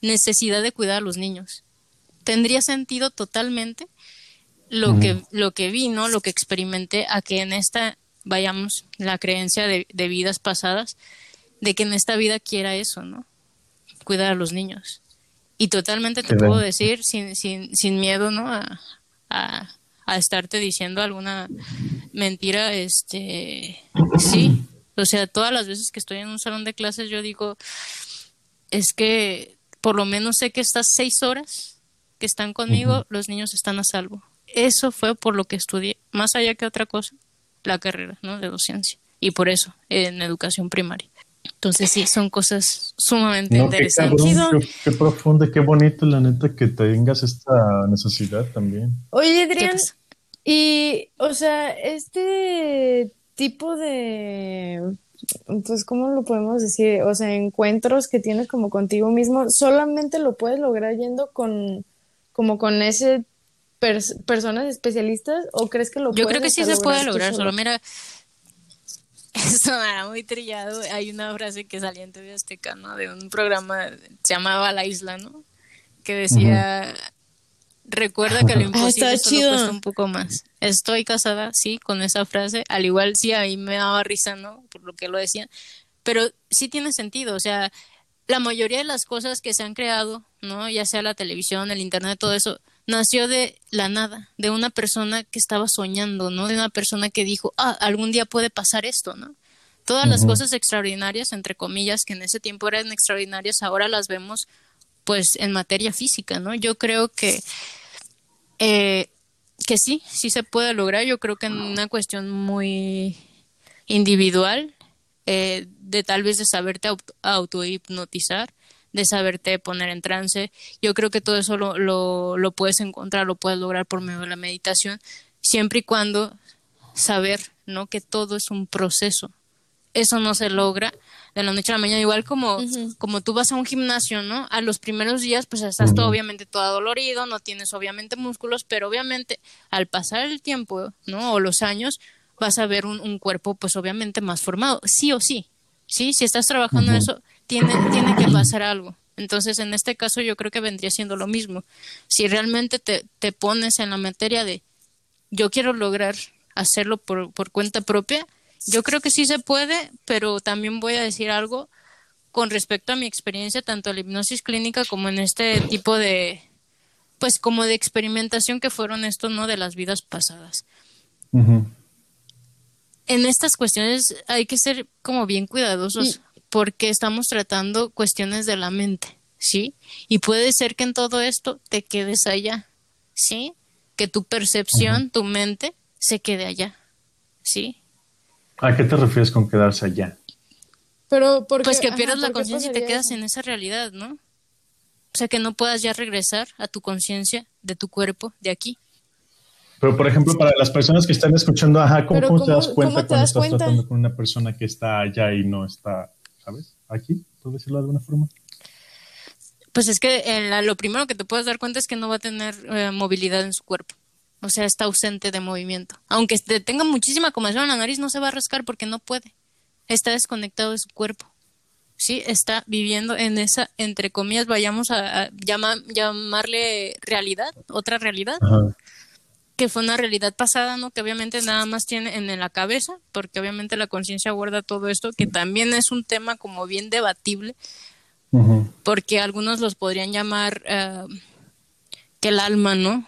S2: necesidad de cuidar a los niños tendría sentido totalmente lo que lo que vi, ¿no? Lo que experimenté a que en esta vayamos la creencia de, vidas pasadas de que en esta vida quiera eso, ¿no? Cuidar a los niños. Y totalmente te puedo decir sin, sin, sin miedo, ¿no? A, a, a, estarte diciendo alguna mentira, este, sí. O sea, todas las veces que estoy en un salón de clases yo digo, es que por lo menos sé que estas seis horas que están conmigo, los niños están a salvo. Eso fue por lo que estudié, más allá que otra cosa, la carrera ¿no? de docencia. Y por eso, en educación primaria. Entonces sí, son cosas sumamente interesantes.
S1: Qué, qué, profundo y qué bonito, la neta, que tengas esta necesidad también.
S3: Oye, Adrián, y, o sea, este tipo de pues, ¿cómo lo podemos decir? O sea, encuentros que tienes como contigo mismo, solamente lo puedes lograr yendo con como con ese personas especialistas o crees que lo
S2: Yo creo que sí se puede lograr, solo mira [LAUGHS] eso era muy trillado. Hay una frase que salía en TV Azteca, ¿no? De un programa, se llamaba La Isla, ¿no? Que decía, recuerda que lo [LAUGHS] ah, imposible solo cuesta un poco más. Estoy casada, sí, con esa frase. Al igual, sí, ahí me daba risa, ¿no? Por lo que lo decían. Pero sí tiene sentido, o sea, la mayoría de las cosas que se han creado, ¿no? Ya sea la televisión, el internet, todo eso, nació de la nada, de una persona que estaba soñando, ¿no? De una persona que dijo, ah, algún día puede pasar esto, ¿no? Todas las cosas extraordinarias, entre comillas, que en ese tiempo eran extraordinarias, ahora las vemos, pues, en materia física, ¿no? Yo creo que, eh, que sí, sí se puede lograr. Yo creo que en una cuestión muy individual, eh, de tal vez de saberte auto, hipnotizar, de saberte poner en trance. Yo creo que todo eso lo, lo, lo puedes encontrar, lo puedes lograr por medio de la meditación, siempre y cuando saber, ¿no? Que todo es un proceso. Eso no se logra de la noche a la mañana, igual como, como tú vas a un gimnasio, ¿no? A los primeros días, pues estás todo, obviamente todo dolorido, no tienes obviamente músculos, pero obviamente al pasar el tiempo, ¿no? O los años, vas a ver un, un cuerpo, pues obviamente más formado, sí o sí, ¿sí? Si estás trabajando en eso, tiene, tiene que pasar algo. Entonces, en este caso, yo creo que vendría siendo lo mismo. Si realmente te, te pones en la materia de yo quiero lograr hacerlo por, por cuenta propia, yo creo que sí se puede, pero también voy a decir algo con respecto a mi experiencia, tanto en la hipnosis clínica como en este tipo de, pues como de experimentación que fueron estos, ¿no? De las vidas pasadas. En estas cuestiones hay que ser como bien cuidadosos porque estamos tratando cuestiones de la mente, ¿sí? Y puede ser que en todo esto te quedes allá, ¿sí? Que tu percepción, tu mente, se quede allá, ¿sí?
S1: ¿A qué te refieres con quedarse allá?
S2: Pero pues que pierdas la conciencia y te quedas en esa realidad, ¿no? O sea, que no puedas ya regresar a tu conciencia de tu cuerpo de aquí.
S1: Pero, por ejemplo, para las personas que están escuchando, ajá, ¿cómo, te das cuenta cuando estás tratando con una persona que está allá y no está, ¿sabes? Aquí, por decirlo de alguna forma.
S2: Pues es que lo primero que te puedes dar cuenta es que no va a tener eh, movilidad en su cuerpo o sea, está ausente de movimiento. Aunque tenga muchísima comezón en la nariz, no se va a rascar porque no puede. Está desconectado de su cuerpo. Sí, está viviendo en esa, entre comillas, vayamos a, llamarle realidad, otra realidad, que fue una realidad pasada, ¿no? Que obviamente nada más tiene en la cabeza, porque obviamente la conciencia guarda todo esto, que también es un tema como bien debatible, porque algunos los podrían llamar eh, que el alma, ¿no?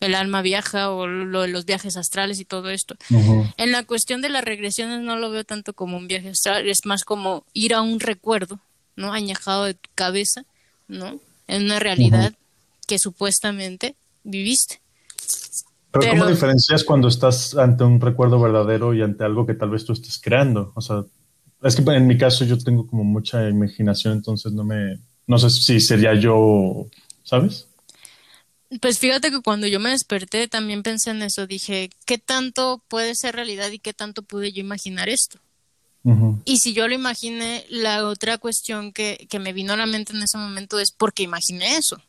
S2: El alma viaja o lo de los viajes astrales y todo esto. En la cuestión de las regresiones no lo veo tanto como un viaje astral, es más como ir a un recuerdo, ¿no? Añejado de tu cabeza, ¿no? En una realidad que supuestamente viviste.
S1: Pero, ¿cómo diferencias cuando estás ante un recuerdo verdadero y ante algo que tal vez tú estés creando? O sea, es que en mi caso yo tengo como mucha imaginación, entonces no me, no sé si sería yo, ¿sabes?
S2: Pues fíjate que cuando yo me desperté también pensé en eso, dije, ¿qué tanto puede ser realidad y qué tanto pude yo imaginar esto? Y si yo lo imaginé, la otra cuestión que, que me vino a la mente en ese momento es porque imaginé eso,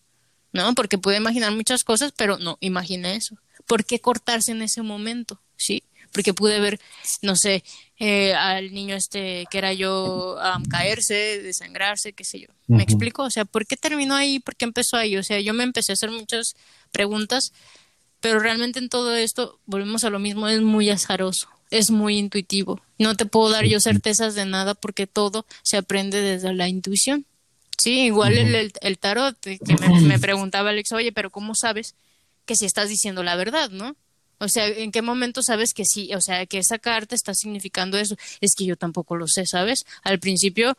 S2: ¿no? Porque pude imaginar muchas cosas, pero no, imaginé eso. ¿Por qué cortarse en ese momento? ¿Sí? porque pude ver, no sé, eh, al niño este que era yo caerse, desangrarse, qué sé yo. ¿Me explico? O sea, ¿por qué terminó ahí? ¿Por qué empezó ahí? O sea, yo me empecé a hacer muchas preguntas, pero realmente en todo esto, volvemos a lo mismo, es muy azaroso, es muy intuitivo. No te puedo dar yo certezas de nada porque todo se aprende desde la intuición. Sí, igual el, el, tarot, que me, me preguntaba Alex, oye, pero ¿cómo sabes que si estás diciendo la verdad, no? O sea, ¿en qué momento sabes que sí? O sea, que esa carta está significando eso. Es que yo tampoco lo sé, ¿sabes? Al principio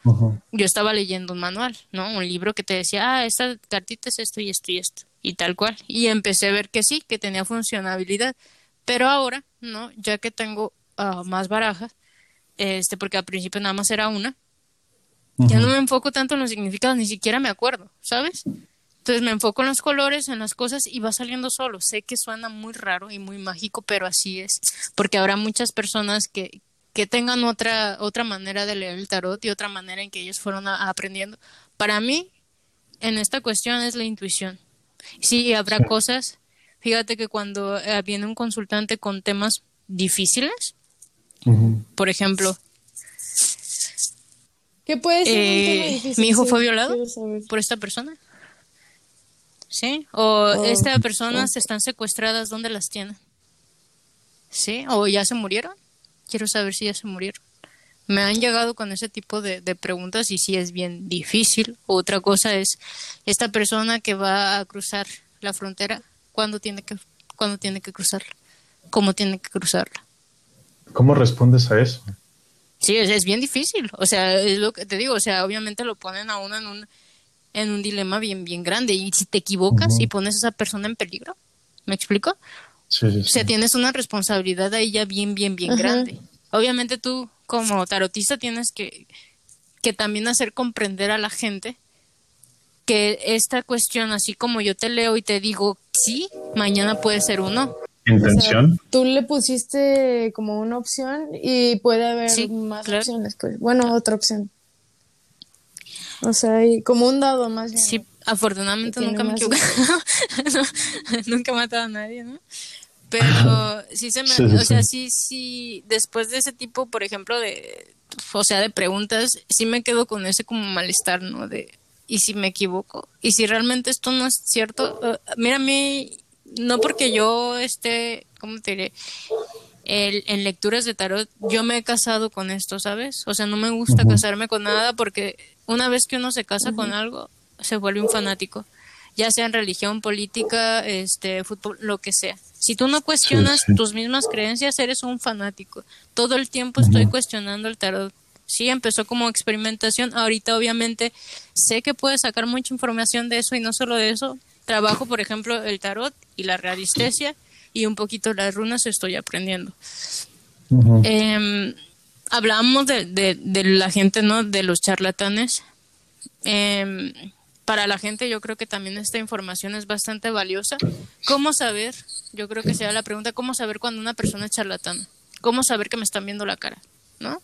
S2: yo estaba leyendo un manual, ¿no? Un libro que te decía, ah, esta cartita es esto y esto y esto. Y tal cual. Y empecé a ver que sí, que tenía funcionabilidad. Pero ahora, ¿no? Ya que tengo ah, más barajas, este, porque al principio nada más era una, ya no me enfoco tanto en los significados, ni siquiera me acuerdo, ¿sabes? Entonces me enfoco en los colores, en las cosas y va saliendo solo. Sé que suena muy raro y muy mágico, pero así es. Porque habrá muchas personas que, que tengan otra, otra manera de leer el tarot y otra manera en que ellos fueron aprendiendo. Para mí, en esta cuestión es la intuición. Sí, habrá cosas. Fíjate que cuando eh, viene un consultante con temas difíciles, por ejemplo,
S3: ¿Qué puede ser
S2: eh, Mi hijo fue violado por esta persona. ¿Sí? O oh, estas personas están secuestradas, ¿dónde las tienen? ¿Sí? ¿O ya se murieron? Quiero saber si ya se murieron. Me han llegado con ese tipo de, preguntas y si es bien difícil. Otra cosa es, esta persona que va a cruzar la frontera, ¿cuándo tiene que, ¿cuándo tiene que cruzarla? ¿Cómo tiene que cruzarla?
S1: ¿Cómo respondes a eso?
S2: Sí, es, es, bien difícil. O sea, es lo que te digo. O sea, obviamente lo ponen a uno en un, en un dilema bien, bien grande. Y si te equivocas y pones a esa persona en peligro, ¿me explico?
S1: Sí,
S2: O sea, tienes una responsabilidad ahí ya bien, bien, bien grande. Obviamente tú como tarotista tienes que, que también hacer comprender a la gente que esta cuestión, así como yo te leo y te digo sí, mañana puede ser uno.
S1: Intención.
S3: tú le pusiste como una opción y puede haber más opciones, pues. Bueno, otra opción. O sea, como un dado más bien.
S2: Sí, afortunadamente nunca me equivoqué. [LAUGHS] nunca he matado a nadie, ¿no? Pero sí se me, o sea, sí, sí, después de ese tipo, por ejemplo, de, o sea, de preguntas, sí me quedo con ese como malestar, ¿no? De, ¿y si me equivoco? ¿Y si realmente esto no es cierto? Uh, mira, a mí, no porque yo esté, ¿cómo te diré? El, en lecturas de tarot, yo me he casado con esto, ¿sabes? O sea, no me gusta casarme con nada porque una vez que uno se casa con algo, se vuelve un fanático, ya sea en religión, política, este, fútbol, lo que sea. Si tú no cuestionas tus mismas creencias, eres un fanático. Todo el tiempo estoy cuestionando el tarot. Sí, empezó como experimentación. Ahorita obviamente sé que puedes sacar mucha información de eso y no solo de eso. Trabajo, por ejemplo, el tarot y la radiestesia y un poquito las runas estoy aprendiendo. eh, hablábamos de, de, la gente, ¿no? De los charlatanes. Eh, para la gente yo creo que también esta información es bastante valiosa. ¿Cómo saber? Yo creo que sea la pregunta, ¿cómo saber cuando una persona es charlatana? ¿Cómo saber que me están viendo la cara? ¿No?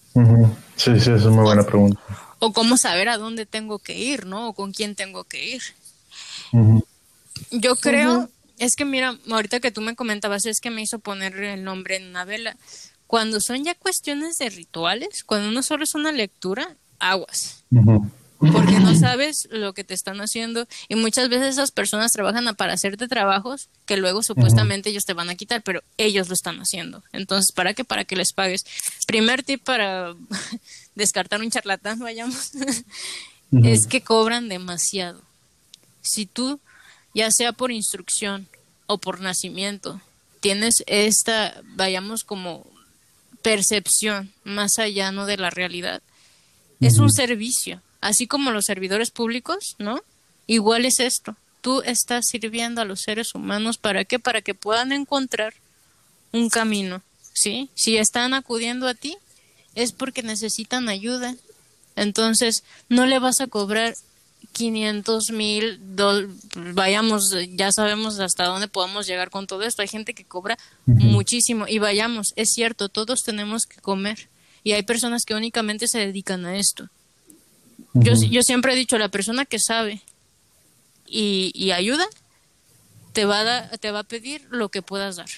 S1: Sí, sí, es muy buena pregunta.
S2: O cómo saber a dónde tengo que ir, ¿no? O con quién tengo que ir. Yo creo, es que mira, ahorita que tú me comentabas, es que me hizo poner el nombre en una vela. Cuando son ya cuestiones de rituales, cuando no solo es una lectura, aguas porque no sabes lo que te están haciendo y muchas veces esas personas trabajan para hacerte trabajos que luego supuestamente ellos te van a quitar, pero ellos lo están haciendo. Entonces, ¿para qué? Para que les pagues. Primer tip para [LAUGHS] descartar un charlatán, vayamos, es que cobran demasiado. Si tú, ya sea por instrucción o por nacimiento, tienes esta, vayamos como percepción más allá no de la realidad, es un servicio así como los servidores públicos, ¿no? Igual es esto. Tú estás sirviendo a los seres humanos para qué? Para que puedan encontrar un camino, ¿sí? Si están acudiendo a ti es porque necesitan ayuda. Entonces, no le vas a cobrar 500 mil, vayamos, ya sabemos hasta dónde podemos llegar con todo esto. Hay gente que cobra muchísimo y vayamos, es cierto, todos tenemos que comer y hay personas que únicamente se dedican a esto. Yo, yo siempre he dicho, la persona que sabe y, y ayuda, te va, a te va a pedir lo que puedas dar.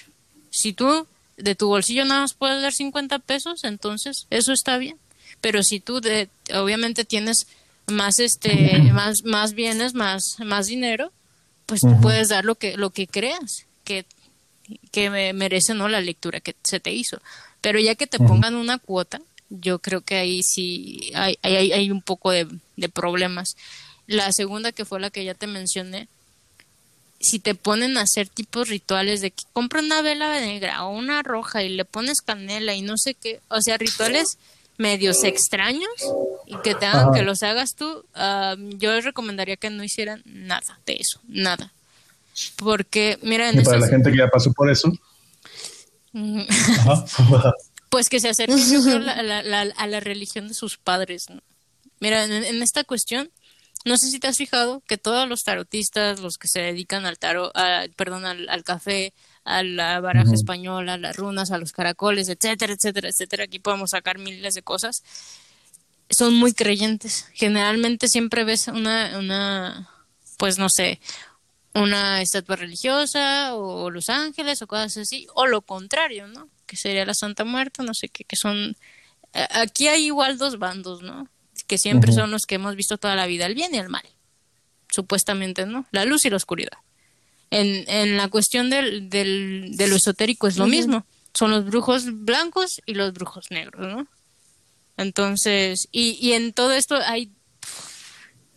S2: Si tú de tu bolsillo nada más puedes dar 50 pesos, entonces eso está bien. Pero si tú de, obviamente tienes más este más más bienes, más más dinero, pues tú puedes dar lo que lo que creas que que merece no la lectura que se te hizo. Pero ya que te pongan una cuota, yo creo que ahí sí hay, hay, hay un poco de, problemas. La segunda, que fue la que ya te mencioné, si te ponen a hacer tipos rituales de que compra una vela negra o una roja y le pones canela y no sé qué, o sea, rituales medios extraños y que te hagan que los hagas tú, yo les recomendaría que no hicieran nada de eso, nada. Porque, mira,
S1: en para la gente que ya pasó por eso. [LAUGHS]
S2: Pues que se acerquen a, la, religión de sus padres. Mira, en, esta cuestión, no sé si te has fijado que todos los tarotistas, los que se dedican al tarot, perdón, al, café, a la baraja española, a las runas, a los caracoles, etcétera, etcétera, etcétera, aquí podemos sacar miles de cosas, son muy creyentes. Generalmente siempre ves una, una pues no sé, una estatua religiosa o los ángeles o cosas así, o lo contrario, ¿no? que sería la Santa Muerte, no sé qué, que son... Aquí hay igual dos bandos, ¿no? Que siempre son los que hemos visto toda la vida, el bien y el mal, supuestamente, ¿no? La luz y la oscuridad. En, en la cuestión del, del, de lo esotérico es lo mismo, son los brujos blancos y los brujos negros, ¿no? Entonces, y, y en todo esto hay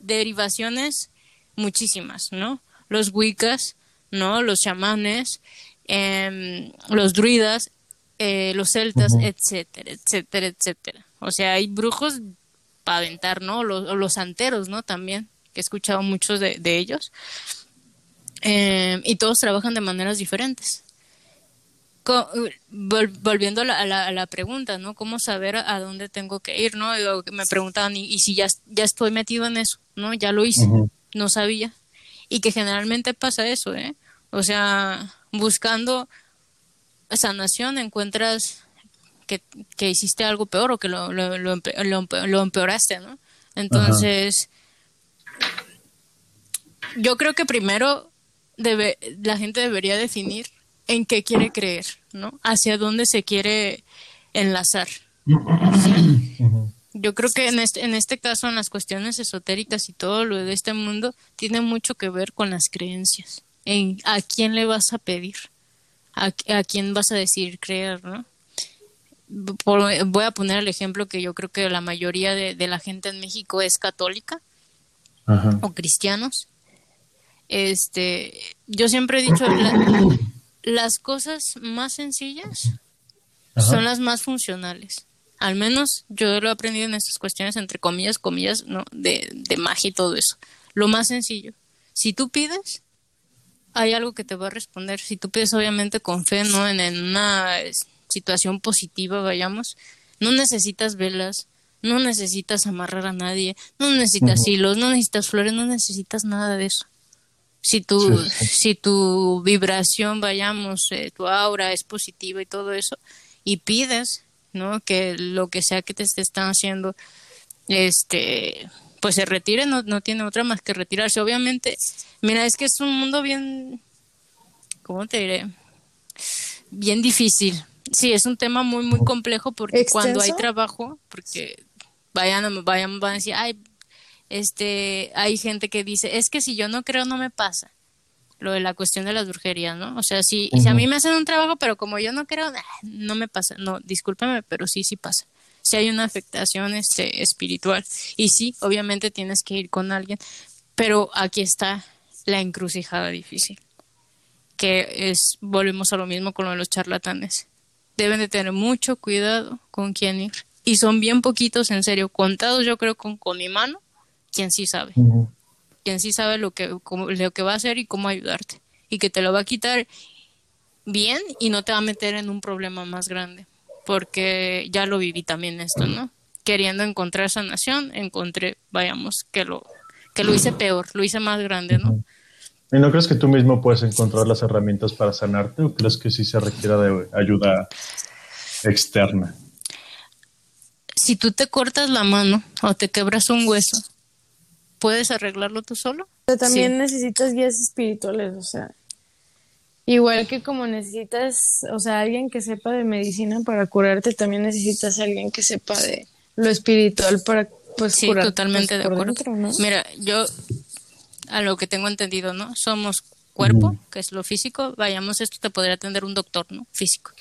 S2: derivaciones muchísimas, ¿no? Los wiccas, ¿no? Los chamanes, em, los druidas, eh, los celtas, etcétera, etcétera, etcétera. O sea, hay brujos para aventar, ¿no? Los, los santeros, ¿no? También, que he escuchado muchos de, ellos. Eh, y todos trabajan de maneras diferentes. volviendo a la, a, la, pregunta, ¿no? ¿Cómo saber a, dónde tengo que ir, ¿no? me preguntaban, ¿y, si ya, ya estoy metido en eso? ¿No? Ya lo hice. no sabía. Y que generalmente pasa eso, ¿eh? O sea, buscando sanación encuentras que, que hiciste algo peor o que lo, lo, lo, empeoraste, ¿no? Entonces, yo creo que primero debe, la gente debería definir en qué quiere creer, ¿no? Hacia dónde se quiere enlazar. Yo creo que en este, en este caso, en las cuestiones esotéricas y todo lo de este mundo, tiene mucho que ver con las creencias. En a quién le vas a pedir, a, a quién vas a decir creer, ¿no? voy a poner el ejemplo que yo creo que la mayoría de, la gente en México es católica o cristianos. Este, yo siempre he dicho, las cosas más sencillas son las más funcionales. Al menos yo lo he aprendido en estas cuestiones, entre comillas, comillas, ¿no? De, de magia y todo eso. Lo más sencillo. Si tú pides, hay algo que te va a responder. Si tú pides, obviamente, con fe, ¿no? En, en una situación positiva, vayamos, no necesitas velas, no necesitas amarrar a nadie, no necesitas hilos, no necesitas flores, no necesitas nada de eso. Si tu, si tu vibración, vayamos, eh, tu aura es positiva y todo eso, y pides, ¿no? Que lo que sea que te, están haciendo, este, pues se retire, no, no tiene otra más que retirarse. Obviamente, mira, es que es un mundo bien, ¿cómo te diré? Bien difícil, Sí, es un tema muy, muy complejo porque cuando hay trabajo, porque vayan, vayan, van a decir, ay, este, hay gente que dice, es que si yo no creo, no me pasa. Lo de la cuestión de las brujerías, ¿no? O sea, si, si a mí me hacen un trabajo, pero como yo no creo, no me pasa. No, discúlpame, pero sí, sí pasa. Si hay una afectación este, espiritual. Y sí, obviamente tienes que ir con alguien, pero aquí está la encrucijada difícil. Que es, volvemos a lo mismo con lo de los charlatanes deben de tener mucho cuidado con quién ir. Y son bien poquitos, en serio, contados yo creo con, con mi mano, quien sí sabe. Quien sí sabe lo que, lo que va a hacer y cómo ayudarte. Y que te lo va a quitar bien y no te va a meter en un problema más grande. Porque ya lo viví también esto, ¿no? Queriendo encontrar sanación, encontré, vayamos, que lo, que lo hice peor, lo hice más grande, ¿no?
S1: ¿Y no crees que tú mismo puedes encontrar las herramientas para sanarte o crees que sí se requiera de ayuda externa?
S2: Si tú te cortas la mano o te quebras un hueso, ¿puedes arreglarlo tú solo?
S3: Pero también necesitas guías espirituales, o sea, igual que como necesitas, o sea, alguien que sepa de medicina para curarte, también necesitas alguien que sepa de lo espiritual para pues
S2: sí, totalmente pues, de acuerdo. Mira, yo a lo que tengo entendido, ¿no? Somos cuerpo, que es lo físico, vayamos, esto te podría atender un doctor, ¿no? Físico.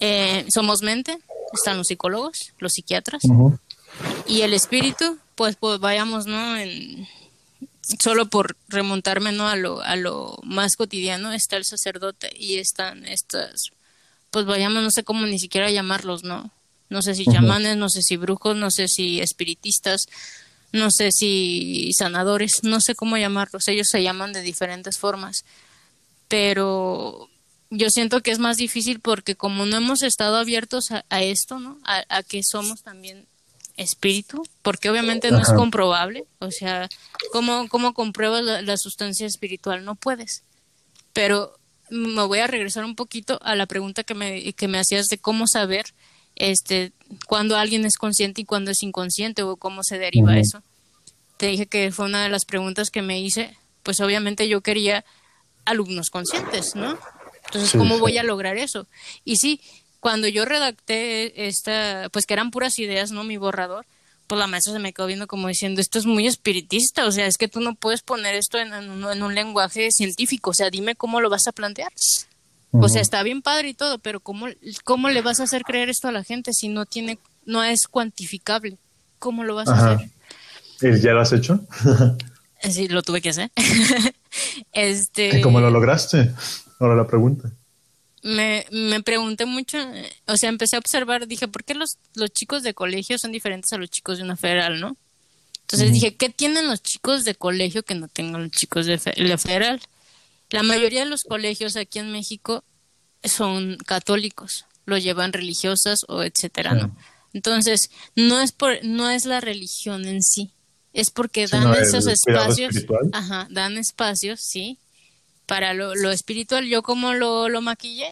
S2: Eh, somos mente, están los psicólogos, los psiquiatras, y el espíritu, pues, pues vayamos, ¿no? En, solo por remontarme, ¿no? A lo, a lo más cotidiano, está el sacerdote y están estas, pues vayamos, no sé cómo ni siquiera llamarlos, ¿no? No sé si chamanes, no sé si brujos, no sé si espiritistas, no sé si sanadores, no sé cómo llamarlos, ellos se llaman de diferentes formas, pero yo siento que es más difícil porque como no hemos estado abiertos a, esto, ¿no? A, que somos también espíritu, porque obviamente no es comprobable, o sea, ¿cómo, cómo compruebas la, sustancia espiritual? No puedes. Pero me voy a regresar un poquito a la pregunta que me, que me hacías de cómo saber este cuando alguien es consciente y cuando es inconsciente o cómo se deriva eso. Te dije que fue una de las preguntas que me hice, pues obviamente yo quería alumnos conscientes, ¿no? Entonces, ¿cómo voy a lograr eso? Y sí, cuando yo redacté esta, pues que eran puras ideas, ¿no? Mi borrador, pues la maestra se me quedó viendo como diciendo, esto es muy espiritista, o sea, es que tú no puedes poner esto en, en un lenguaje científico, o sea, dime cómo lo vas a plantear. O sea, está bien padre y todo, pero ¿cómo, ¿cómo le vas a hacer creer esto a la gente si no tiene, no es cuantificable? ¿Cómo lo vas a hacer?
S1: ¿Y ya lo has hecho? [LAUGHS]
S2: sí, lo tuve que hacer. este. [LAUGHS]
S1: ¿Y cómo lo lograste? Ahora la pregunta.
S2: Me, me pregunté mucho, o sea, empecé a observar, dije, ¿por qué los, los chicos de colegio son diferentes a los chicos de una federal, no? Entonces dije, ¿qué tienen los chicos de colegio que no tengan los chicos de la federal? La mayoría de los colegios aquí en México son católicos, lo llevan religiosas o etcétera, ¿no? Entonces, no es por no es la religión en sí, es porque dan esos espacios, ajá, dan espacios, sí, para lo, lo espiritual. Yo como lo, lo maquillé,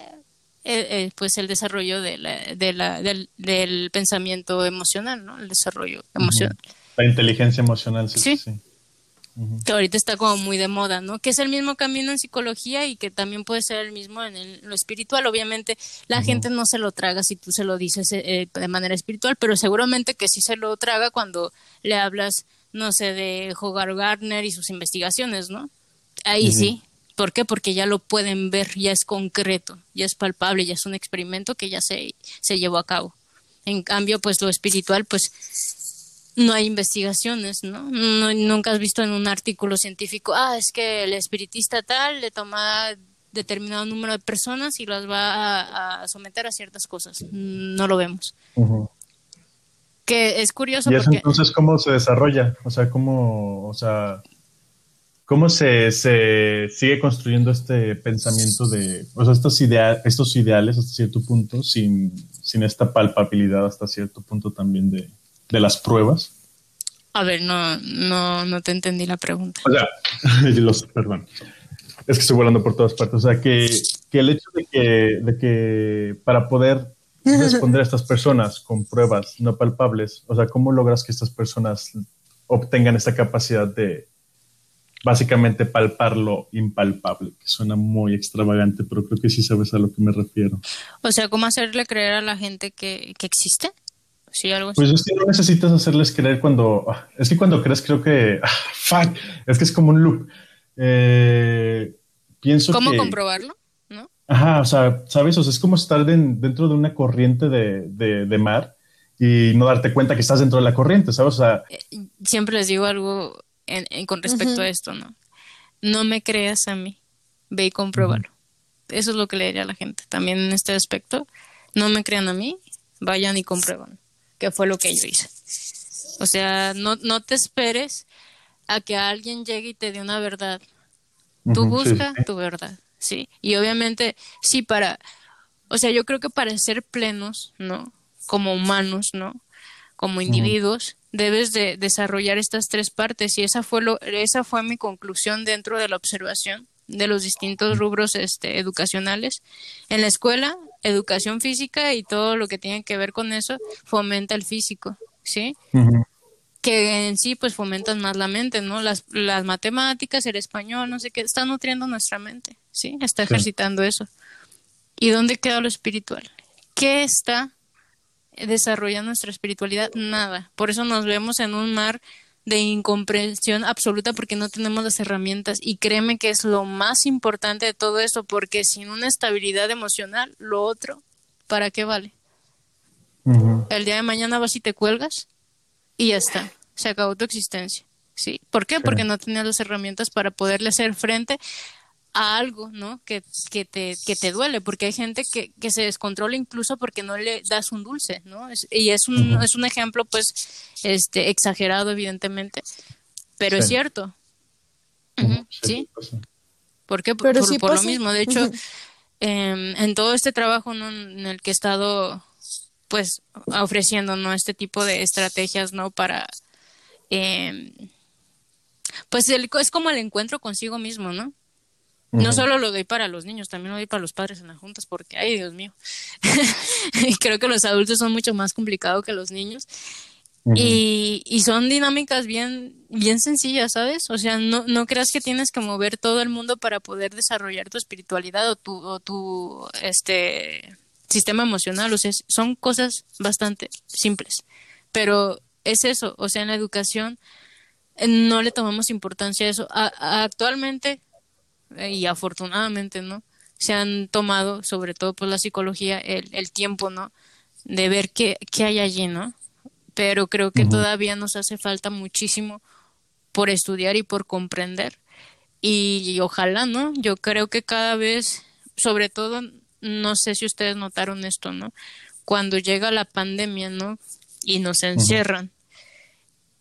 S2: eh, eh, pues el desarrollo de la, de la, del, del, pensamiento emocional, ¿no? El desarrollo emocional.
S1: La inteligencia emocional, sí. sí.
S2: Que ahorita está como muy de moda, ¿no? Que es el mismo camino en psicología y que también puede ser el mismo en lo espiritual. Obviamente la gente no se lo traga si tú se lo dices eh, de manera espiritual, pero seguramente que sí se lo traga cuando le hablas, no sé, de Hogar Gardner y sus investigaciones, ¿no? Ahí sí, ¿Por qué? Porque ya lo pueden ver, ya es concreto, ya es palpable, ya es un experimento que ya se, se llevó a cabo. En cambio, pues lo espiritual, pues no hay investigaciones, ¿no? Nunca has visto en un artículo científico, ah, es que el espiritista tal le toma determinado número de personas y las va a, someter a ciertas cosas. No lo vemos. Que es curioso.
S1: ¿Y eso entonces cómo se desarrolla? O sea, cómo, o sea, ¿Cómo se, se, sigue construyendo este pensamiento de, o sea, estos, estos ideales hasta cierto punto, sin, sin esta palpabilidad hasta cierto punto también de, de las pruebas?
S2: A ver, no, no, no te entendí la pregunta.
S1: O sea, [LAUGHS] los, perdón. Es que estoy volando por todas partes. O sea, que, que el hecho de que, de que para poder responder a estas personas con pruebas no palpables, o sea, ¿cómo logras que estas personas obtengan esta capacidad de, básicamente palpar lo impalpable, que suena muy extravagante, pero creo que sí sabes a lo que me refiero.
S2: O sea, ¿cómo hacerle creer a la gente que, existe? Sí, algo
S1: Pues es que no necesitas hacerles creer cuando... Es que cuando crees creo que... [LAUGHS] Fuck, es que es como un loop. Eh, pienso
S2: ¿Cómo comprobarlo? ¿No?
S1: Ajá, o sea, ¿sabes? O sea, es como estar dentro de una corriente de, de, mar y no darte cuenta que estás dentro de la corriente, ¿sabes? O sea,
S2: eh, siempre les digo algo con respecto a esto, ¿no? No me creas a mí, ve y compruébalo. Eso es lo que le diría a la gente. También en este aspecto, no me crean a mí, vayan y comprueban, que fue lo que yo hice. O sea, no, no te esperes a que alguien llegue y te dé una verdad. Tú busca tu verdad, ¿sí? Y obviamente, sí, para, o sea, yo creo que para ser plenos, ¿no? Como humanos, ¿no? Como individuos, debes de desarrollar estas tres partes y esa fue lo, esa fue mi conclusión dentro de la observación de los distintos rubros este, educacionales. En la escuela, educación física y todo lo que tiene que ver con eso fomenta el físico, ¿sí? Que en sí, pues fomentan más la mente, ¿no? Las, las matemáticas, el español, no sé qué, está nutriendo nuestra mente, ¿sí? Está ejercitando eso. ¿Y dónde queda lo espiritual? ¿Qué está desarrolla nuestra espiritualidad, nada. Por eso nos vemos en un mar de incomprensión absoluta porque no tenemos las herramientas y créeme que es lo más importante de todo eso porque sin una estabilidad emocional, lo otro, ¿para qué vale? El día de mañana vas y te cuelgas y ya está, se acabó tu existencia. ¿Sí? ¿Por qué? Porque no tenías las herramientas para poderle hacer frente a algo, ¿no? Que, que, te, que te duele, porque hay gente que, que se descontrola incluso porque no le das un dulce, ¿no? y es un, es un ejemplo, pues, este, exagerado, evidentemente, pero es cierto. sí. ¿Por qué? Por, por, lo mismo. De hecho, em, en todo este trabajo en el que he estado, pues, ofreciendo, ¿no? Este tipo de estrategias, ¿no? Para... Eh, pues es como el encuentro consigo mismo, ¿no? No solo lo doy para los niños, también lo doy para los padres en las juntas, porque, ay, Dios mío, [LAUGHS] creo que los adultos son mucho más complicados que los niños. y, y, son dinámicas bien, bien sencillas, ¿sabes? O sea, no, no creas que tienes que mover todo el mundo para poder desarrollar tu espiritualidad o tu, o tu este, sistema emocional. O sea, son cosas bastante simples. Pero es eso, o sea, en la educación eh, no le tomamos importancia a eso. actualmente y afortunadamente, ¿no? Se han tomado, sobre todo por la psicología, el, el tiempo, ¿no? De ver qué, qué hay allí, ¿no? Pero creo que todavía nos hace falta muchísimo por estudiar y por comprender. Y, ojalá, ¿no? Yo creo que cada vez, sobre todo, no sé si ustedes notaron esto, ¿no? Cuando llega la pandemia, ¿no? Y nos encierran.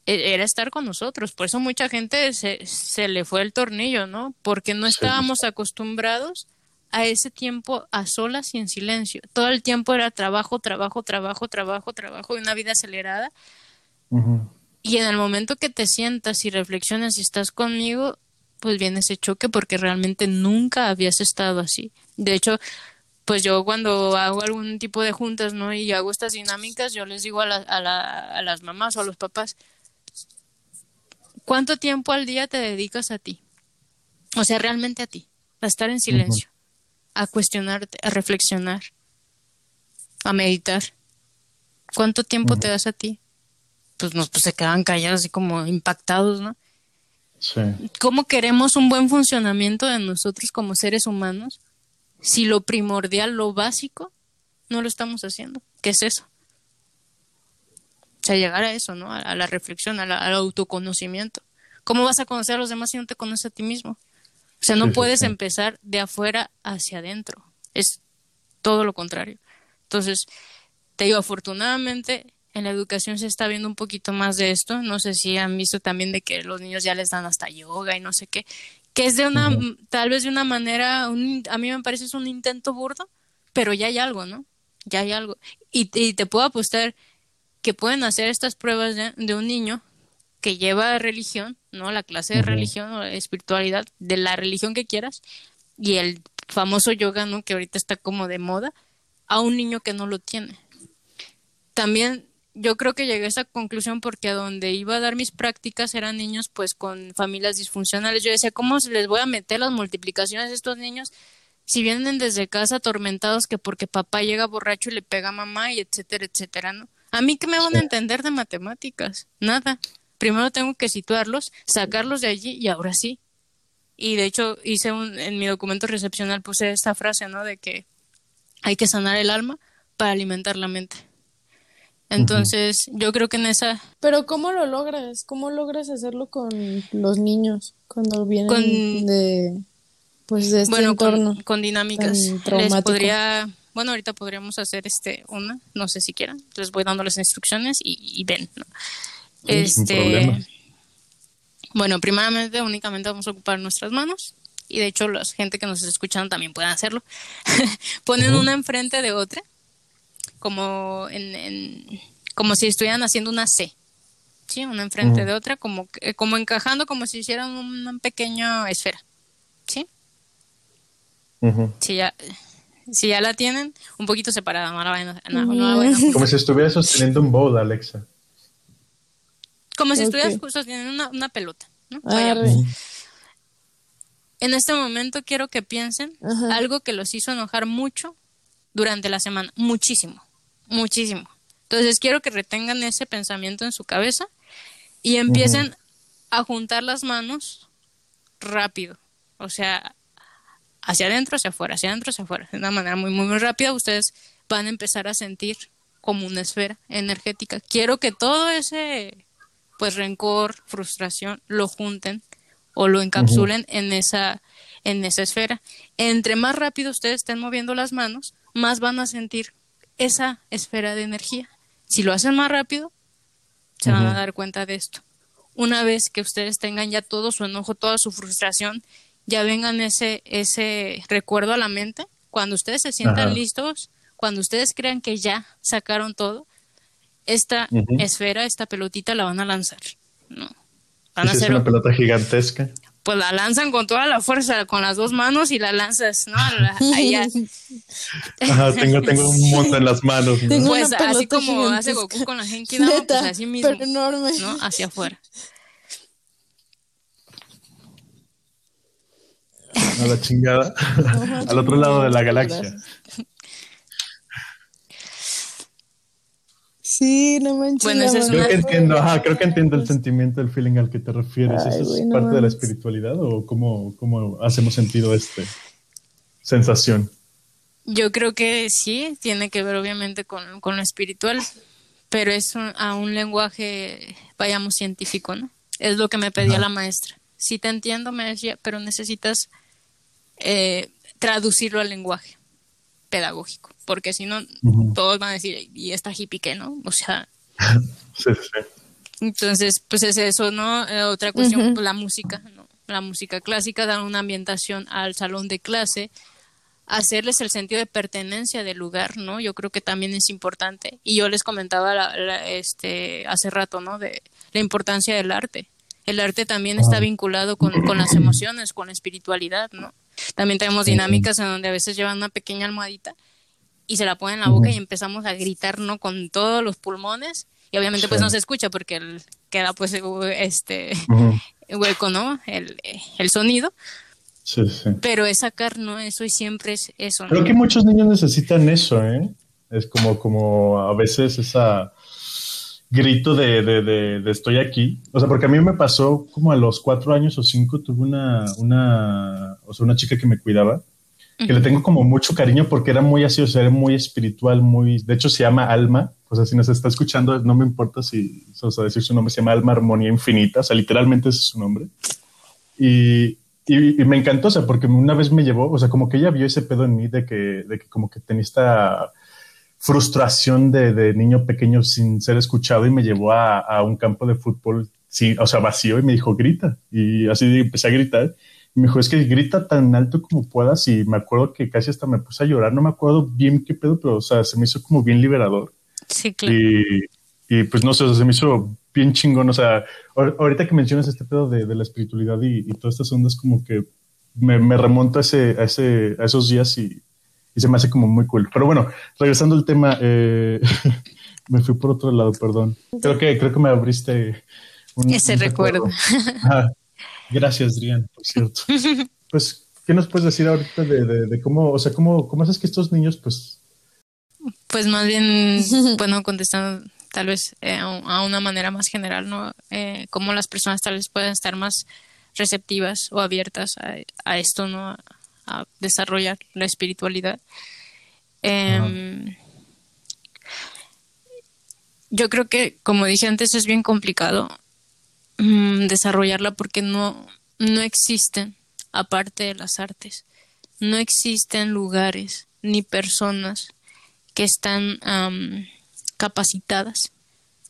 S2: Era estar con nosotros. Por eso mucha gente se, se le fue el tornillo, ¿no? Porque no estábamos acostumbrados a ese tiempo a solas y en silencio. Todo el tiempo era trabajo, trabajo, trabajo, trabajo, trabajo y una vida acelerada. Y en el momento que te sientas y reflexionas y estás conmigo, pues viene ese choque porque realmente nunca habías estado así. De hecho, pues yo cuando hago algún tipo de juntas, ¿no? Y hago estas dinámicas, yo les digo a, a, las mamás o a los papás, ¿cuánto tiempo al día te dedicas a ti? O sea, realmente a ti, a estar en silencio, a cuestionarte, a reflexionar, a meditar. ¿Cuánto tiempo te das a ti? Pues, nos, pues se quedan callados así como impactados, ¿no? Sí. ¿Cómo queremos un buen funcionamiento de nosotros como seres humanos si lo primordial, lo básico, no lo estamos haciendo? ¿Qué es eso? Sea, llegar a eso, ¿no? A, la reflexión, al autoconocimiento. ¿Cómo vas a conocer a los demás si no te conoces a ti mismo? O sea, no puedes empezar de afuera hacia adentro. Es todo lo contrario. Entonces, te digo, afortunadamente en la educación se está viendo un poquito más de esto. No sé si han visto también de que los niños ya les dan hasta yoga y no sé qué. Que es de una, tal vez de una manera, a mí me parece es un intento burdo, pero ya hay algo, ¿no? Ya hay algo. Y, te puedo apostar que pueden hacer estas pruebas de, un niño que lleva religión, ¿no? La clase de religión o espiritualidad, de la religión que quieras, y el famoso yoga, ¿no? Que ahorita está como de moda, a un niño que no lo tiene. También yo creo que llegué a esa conclusión porque a donde iba a dar mis prácticas eran niños pues con familias disfuncionales. Yo decía, ¿cómo les voy a meter las multiplicaciones a estos niños si vienen desde casa atormentados que porque papá llega borracho y le pega a mamá y etcétera, etcétera, ¿no? A mí qué me van a entender de matemáticas? Nada. Primero tengo que situarlos, sacarlos de allí y ahora sí. Y de hecho hice un, en mi documento recepcional puse esta frase, ¿no? De que hay que sanar el alma para alimentar la mente. Entonces, yo creo que en esa...
S3: Pero ¿cómo lo logras? ¿Cómo logras hacerlo con los niños cuando vienen de pues de este
S2: bueno, entorno con, dinámicas. Les podría, bueno, ahorita podríamos hacer este una, no sé si quieran. Les voy dando las instrucciones y, ven. este, bueno, primeramente únicamente vamos a ocupar nuestras manos y de hecho la gente que nos está escuchando también pueden hacerlo. [LAUGHS] Ponen una enfrente de otra como en, como si estuvieran haciendo una C, ¿sí? Una enfrente de otra, como, como encajando como si hicieran una pequeña esfera, ¿sí? Si ya si ya la tienen, un poquito separada, no la
S1: Como si estuvieras sosteniendo un bowl, Alexa.
S2: Como si estuvieras sosteniendo una, pelota, ¿no? En este momento quiero que piensen algo que los hizo enojar mucho durante la semana, muchísimo muchísimo. Entonces quiero que retengan ese pensamiento en su cabeza y empiecen a juntar las manos rápido. O sea, hacia adentro, hacia afuera, hacia adentro, hacia afuera. De una manera muy, muy, muy rápida, ustedes van a empezar a sentir como una esfera energética. Quiero que todo ese, pues, rencor, frustración, lo junten o lo encapsulen en esa en esa esfera. Entre más rápido ustedes estén moviendo las manos, más van a sentir esa esfera de energía. Si lo hacen más rápido, se van a dar cuenta de esto. Una vez que ustedes tengan ya todo su enojo, toda su frustración, ya vengan ese, ese recuerdo a la mente, cuando ustedes se sientan listos, cuando ustedes crean que ya sacaron todo, esta esfera, esta pelotita la van a lanzar. ¿no?
S1: Van a hacer una pelota gigantesca
S2: pues la lanzan con toda la fuerza, con las dos manos y la lanzas, ¿no? Allá. [LAUGHS]
S1: Ajá, tengo, tengo un mundo en las manos.
S2: ¿no? Pues así como hace Goku con la Genki Dama, pues así mismo, pero enorme. ¿no? Hacia afuera.
S1: A la chingada. Al otro lado de la galaxia.
S3: Sí, no manches. Bueno,
S1: eso es creo que entiendo, ajá, creo que entiendo el sentimiento, el feeling al que te refieres. ¿Eso es parte de la espiritualidad o cómo, cómo hacemos sentido este sensación?
S2: Yo creo que sí, tiene que ver obviamente con, con lo espiritual, pero es a un lenguaje, vayamos, científico, ¿no? Es lo que me pedía la maestra. Sí te entiendo, me decía, pero necesitas eh, traducirlo al lenguaje pedagógico, porque si no, todos van a decir, ¿y esta hippie qué, no? O sea... [LAUGHS] sí, sí. Entonces, pues es eso, ¿no? Eh, otra cuestión, pues la música, ¿no? La música clásica da una ambientación al salón de clase, hacerles el sentido de pertenencia del lugar, ¿no? Yo creo que también es importante. Y yo les comentaba este, hace rato, ¿no? De la importancia del arte. El arte también está vinculado con, con las emociones, con la espiritualidad, ¿no? También tenemos dinámicas en donde a veces llevan una pequeña almohadita y se la ponen en la boca y empezamos a gritar, ¿no? Con todos los pulmones y obviamente pues no se escucha porque queda pues este [LAUGHS] hueco, ¿no? El, el sonido. Sí, sí. Pero es sacar, ¿no? Eso y siempre es eso.
S1: Creo que muchos niños necesitan eso, ¿eh? Es como, como a veces esa grito de, de, de, estoy aquí. O sea, porque a mí me pasó como a los cuatro años o cinco, tuve una, una, o sea, una chica que me cuidaba, que le tengo como mucho cariño porque era muy así, o sea, era muy espiritual, muy, de hecho se llama Alma, o sea, si nos está escuchando, no me importa si, o sea, decir su nombre, se llama Alma Armonía Infinita, o sea, literalmente ese es su nombre. Y, y, me encantó, o sea, porque una vez me llevó, o sea, como que ella vio ese pedo en mí de que, de que como que tenía esta frustración de, de niño pequeño sin ser escuchado y me llevó a, a un campo de fútbol, sí, o sea, vacío y me dijo, grita. Y así empecé a gritar. Y me dijo, es que grita tan alto como puedas. Y me acuerdo que casi hasta me puse a llorar. No me acuerdo bien qué pedo, pero, o sea, se me hizo como bien liberador.
S2: Sí, claro.
S1: Y, y pues no sé, se me hizo bien chingón. O sea, ahorita que mencionas este pedo de, de la espiritualidad y, y, todas estas ondas, como que me, me remonto a, ese, a, ese, a esos días y, y, se me hace como muy cool. Pero bueno, regresando al tema, eh, [LAUGHS] me fui por otro lado, perdón. Creo que, creo que me abriste
S2: un, ese un recuerdo.
S1: Ah, gracias, Drian, por cierto. [LAUGHS] Pues, ¿qué nos puedes decir ahorita de, de, de cómo, o sea, cómo, cómo haces que estos niños, pues...
S2: Pues más bien, bueno, contestando tal vez eh, a una manera más general, ¿no? Eh, cómo las personas tal vez pueden estar más receptivas o abiertas a, esto, ¿no? A, desarrollar la espiritualidad. Eh, yo creo que, como dije antes, es bien complicado mmm, desarrollarla porque no, no existen, aparte de las artes, no existen lugares ni personas que están um, capacitadas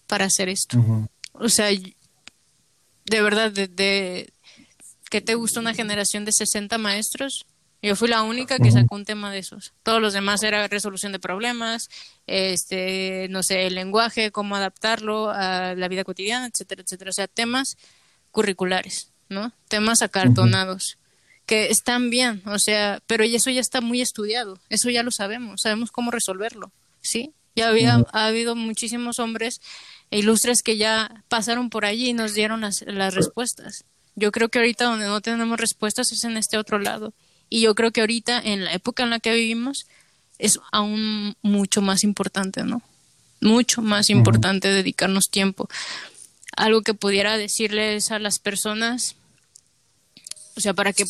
S2: para hacer esto. O sea, de verdad, de, que te gusta una generación de 60 maestros, yo fui la única que sacó un tema de esos. Todos los demás era resolución de problemas, este, no sé, el lenguaje, cómo adaptarlo a la vida cotidiana, etcétera, etcétera. O sea, temas curriculares, ¿no? Temas acartonados, que están bien, o sea, pero eso ya está muy estudiado, eso ya lo sabemos, sabemos cómo resolverlo, ¿sí? Ya había, ha habido muchísimos hombres ilustres que ya pasaron por allí y nos dieron las, las respuestas. Yo creo que ahorita donde no tenemos respuestas es en este otro lado. Y yo creo que ahorita, en la época en la que vivimos, es aún mucho más importante, ¿no? Mucho más importante dedicarnos tiempo. Algo que pudiera decirles a las personas, o sea, para que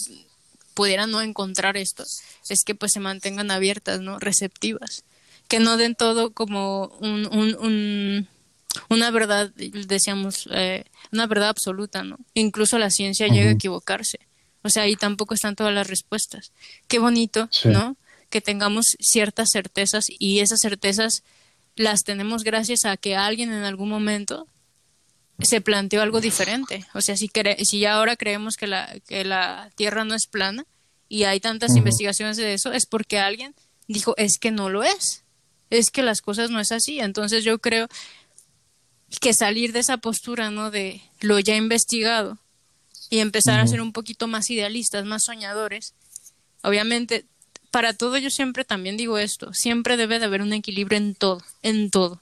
S2: pudieran no encontrar esto, es que pues se mantengan abiertas, ¿no? Receptivas que no den todo como un, un, un una verdad, decíamos, eh, una verdad absoluta, ¿no? Incluso la ciencia llega a equivocarse. O sea, ahí tampoco están todas las respuestas. Qué bonito, ¿no? Que tengamos ciertas certezas y esas certezas las tenemos gracias a que alguien en algún momento se planteó algo diferente. O sea, si, si ya ahora creemos que la, que la Tierra no es plana y hay tantas investigaciones de eso, es porque alguien dijo, es que no lo es es que las cosas no es así. Entonces yo creo que salir de esa postura, ¿no? De lo ya investigado y empezar a ser un poquito más idealistas, más soñadores. Obviamente, para todo yo siempre también digo esto, siempre debe de haber un equilibrio en todo, en todo.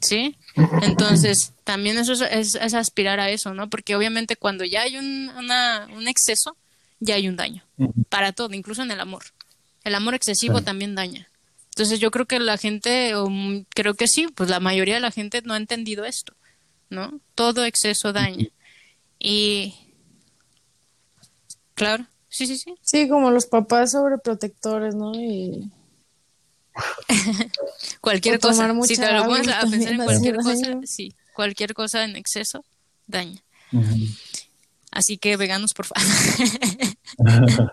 S2: Sí. Entonces, también eso es, aspirar a eso, ¿no? Porque obviamente cuando ya hay un, un exceso, ya hay un daño. Para todo, incluso en el amor. El amor excesivo también daña. Entonces yo creo que la gente, o creo que sí, pues la mayoría de la gente no ha entendido esto, ¿no? Todo exceso daña. Y claro, sí, sí, sí.
S3: Sí, como los papás sobreprotectores, ¿no? Y [LAUGHS]
S2: cualquier cosa, si te lo pones a [LAUGHS] pensar en cualquier cosa, sí, cualquier cosa en exceso daña. Así que veganos, por favor. [LAUGHS]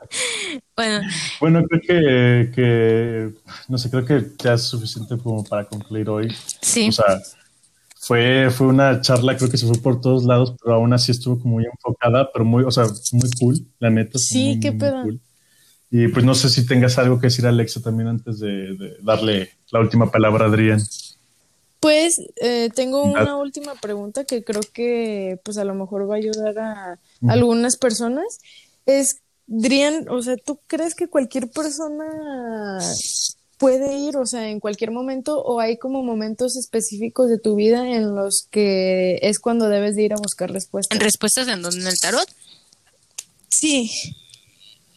S1: bueno. bueno, creo que, que, no sé, creo que ya es suficiente como para concluir hoy.
S2: Sí.
S1: O sea, fue, fue una charla, creo que se fue por todos lados, pero aún así estuvo como muy enfocada, pero muy, o sea, muy cool, la neta.
S3: Sí, qué pedo.
S1: Y pues no sé si tengas algo que decir, Alexa, también antes de, darle la última palabra a Adrián.
S3: Pues eh, tengo una última pregunta que creo que pues a lo mejor va a ayudar a algunas personas. Es, Adrián, o sea, ¿tú crees que cualquier persona puede ir, o sea, en cualquier momento, o hay como momentos específicos de tu vida en los que es cuando debes de ir a buscar respuestas?
S2: ¿Respuestas en donde? ¿En el tarot?
S3: Sí.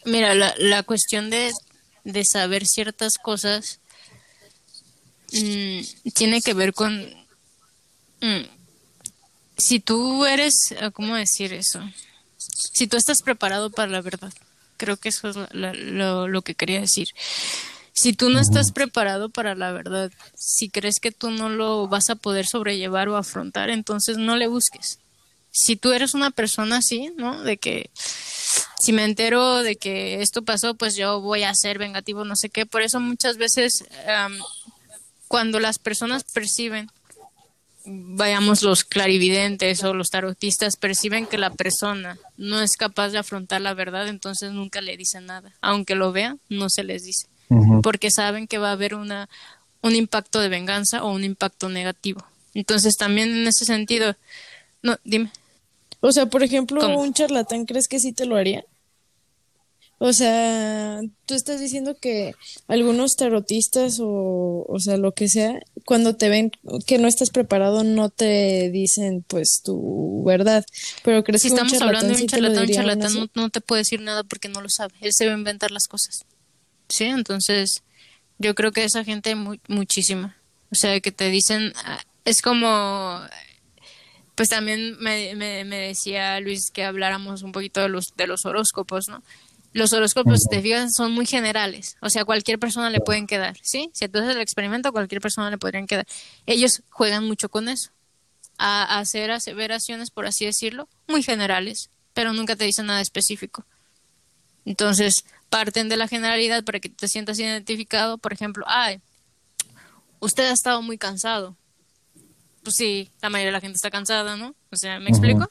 S2: Mira, la, la cuestión de, de saber ciertas cosas mm, tiene que ver con... Mm, si tú eres, ¿cómo decir eso? Si tú estás preparado para la verdad. Creo que eso es lo, lo, que quería decir. Si tú no estás preparado para la verdad, si crees que tú no lo vas a poder sobrellevar o afrontar, entonces no le busques. Si tú eres una persona así, ¿no? De que si me entero de que esto pasó, pues yo voy a ser vengativo, no sé qué. Por eso muchas veces cuando las personas perciben, vayamos los clarividentes o los tarotistas, perciben que la persona no es capaz de afrontar la verdad, entonces nunca le dicen nada. Aunque lo vean, no se les dice. Porque saben que va a haber una, un impacto de venganza o un impacto negativo. Entonces también en ese sentido, no, dime.
S3: O sea, por ejemplo, un charlatán, ¿crees que sí te lo haría? O sea, tú estás diciendo que algunos tarotistas o, o sea, lo que sea, cuando te ven que no estás preparado, no te dicen, pues, tu verdad. Pero crees
S2: si que estamos hablando de un charlatán, un charlatán no, no, te puede decir nada porque no lo sabe. Él se va a inventar las cosas. Sí, entonces yo creo que esa gente muchísima. O sea, que te dicen, ah, es como pues también me, me, decía Luis que habláramos un poquito de los, de los horóscopos, ¿no? Los horóscopos, te fijas, son muy generales, o sea, cualquier persona le pueden quedar, ¿sí? Si entonces el experimento, cualquier persona le podrían quedar. Ellos juegan mucho con eso, a, hacer aseveraciones, por así decirlo, muy generales, pero nunca te dicen nada específico. Entonces, parten de la generalidad para que te sientas identificado, por ejemplo, ay, usted ha estado muy cansado, pues sí, la mayoría de la gente está cansada, ¿no? O sea, ¿me explico?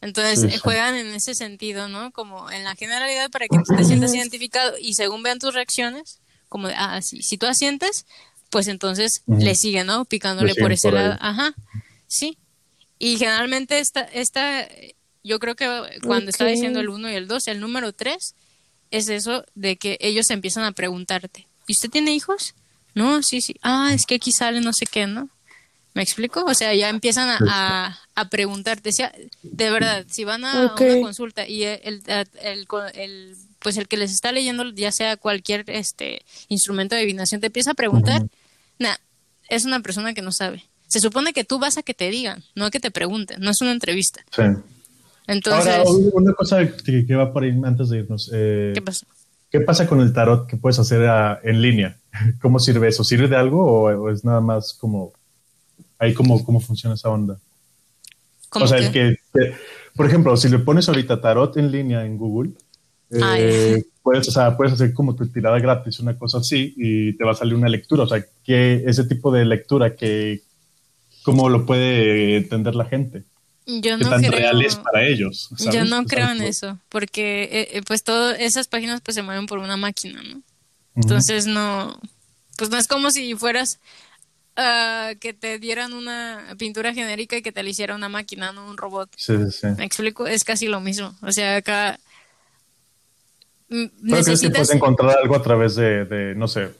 S2: Entonces juegan en ese sentido, ¿no? Como en la generalidad para que te sientas identificado y según vean tus reacciones, como de, ah, sí, si tú asientes, pues entonces le sigue, ¿no? Picándole por ese lado. Ajá, sí. Y generalmente esta, esta yo creo que cuando está diciendo el 1 y el 2, el número 3 es eso de que ellos empiezan a preguntarte, ¿y usted tiene hijos? No, sí, sí. Ah, es que aquí sale no sé qué, ¿no? ¿Me explico? O sea, ya empiezan a, a, preguntarte, de verdad, si van a una consulta y el, el, pues el que les está leyendo, ya sea cualquier este instrumento de adivinación, te empieza a preguntar, es una persona que no sabe. Se supone que tú vas a que te digan, no a que te pregunten, no es una entrevista. Sí.
S1: Entonces, Ahora, una cosa que, va por ahí antes de irnos. Eh,
S2: ¿Qué pasa?
S1: ¿Qué pasa con el tarot que puedes hacer en línea? [LAUGHS] ¿Cómo sirve eso? ¿Sirve de algo o es nada más como ahí cómo, cómo funciona esa onda. O sea, el que, por ejemplo, si le pones ahorita tarot en línea en Google, eh, [LAUGHS] puedes, o sea, puedes hacer como tu tirada gratis, una cosa así, y te va a salir una lectura. O sea, que ese tipo de lectura que, ¿cómo lo puede entender la gente?
S2: Yo
S1: ¿Qué
S2: no
S1: tan
S2: creo,
S1: real es para ellos?
S2: Yo no creo en eso, porque eh, eh, pues todas esas páginas pues se mueven por una máquina, ¿no? Entonces no, pues no es como si fueras Ah, que te dieran una pintura genérica y que te la hiciera una máquina, no un robot.
S1: Sí, sí,
S2: Me explico, es casi lo mismo. O sea, acá.
S1: necesitas... crees que puedes encontrar algo a través de, no sé,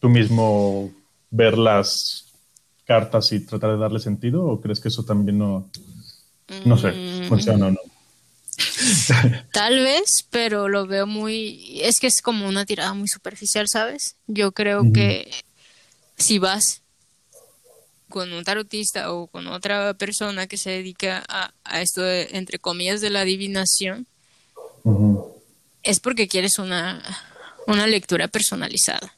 S1: tú mismo ver las cartas y tratar de darle sentido? ¿O crees que eso también no, no sé, mm. funciona o no? [LAUGHS]
S2: Tal vez, pero lo veo muy. Es que es como una tirada muy superficial, ¿sabes? Yo creo que si vas con un tarotista o con otra persona que se dedica a, esto de, entre comillas de la adivinación, es porque quieres una, una lectura personalizada.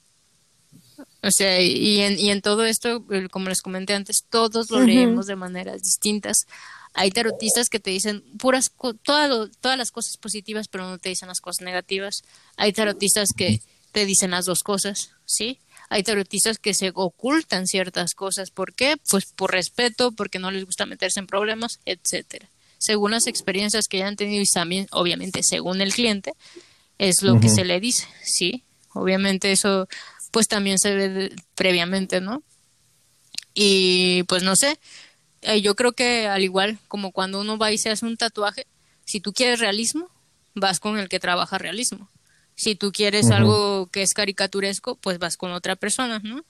S2: O sea, y en, y en todo esto, como les comenté antes, todos lo leemos de maneras distintas. Hay tarotistas que te dicen puras todas todas las cosas positivas, pero no te dicen las cosas negativas. Hay tarotistas que te dicen las dos cosas, ¿sí? Hay tarotistas que se ocultan ciertas cosas. ¿Por qué? Pues por respeto, porque no les gusta meterse en problemas, etcétera. Según las experiencias que hayan tenido y también, obviamente, según el cliente, es lo que se le dice, ¿sí? Obviamente eso pues también se ve previamente, ¿no? Y pues no sé, eh, yo creo que al igual como cuando uno va y se hace un tatuaje, si tú quieres realismo, vas con el que trabaja realismo. Si tú quieres algo que es caricaturesco, pues vas con otra persona, ¿no?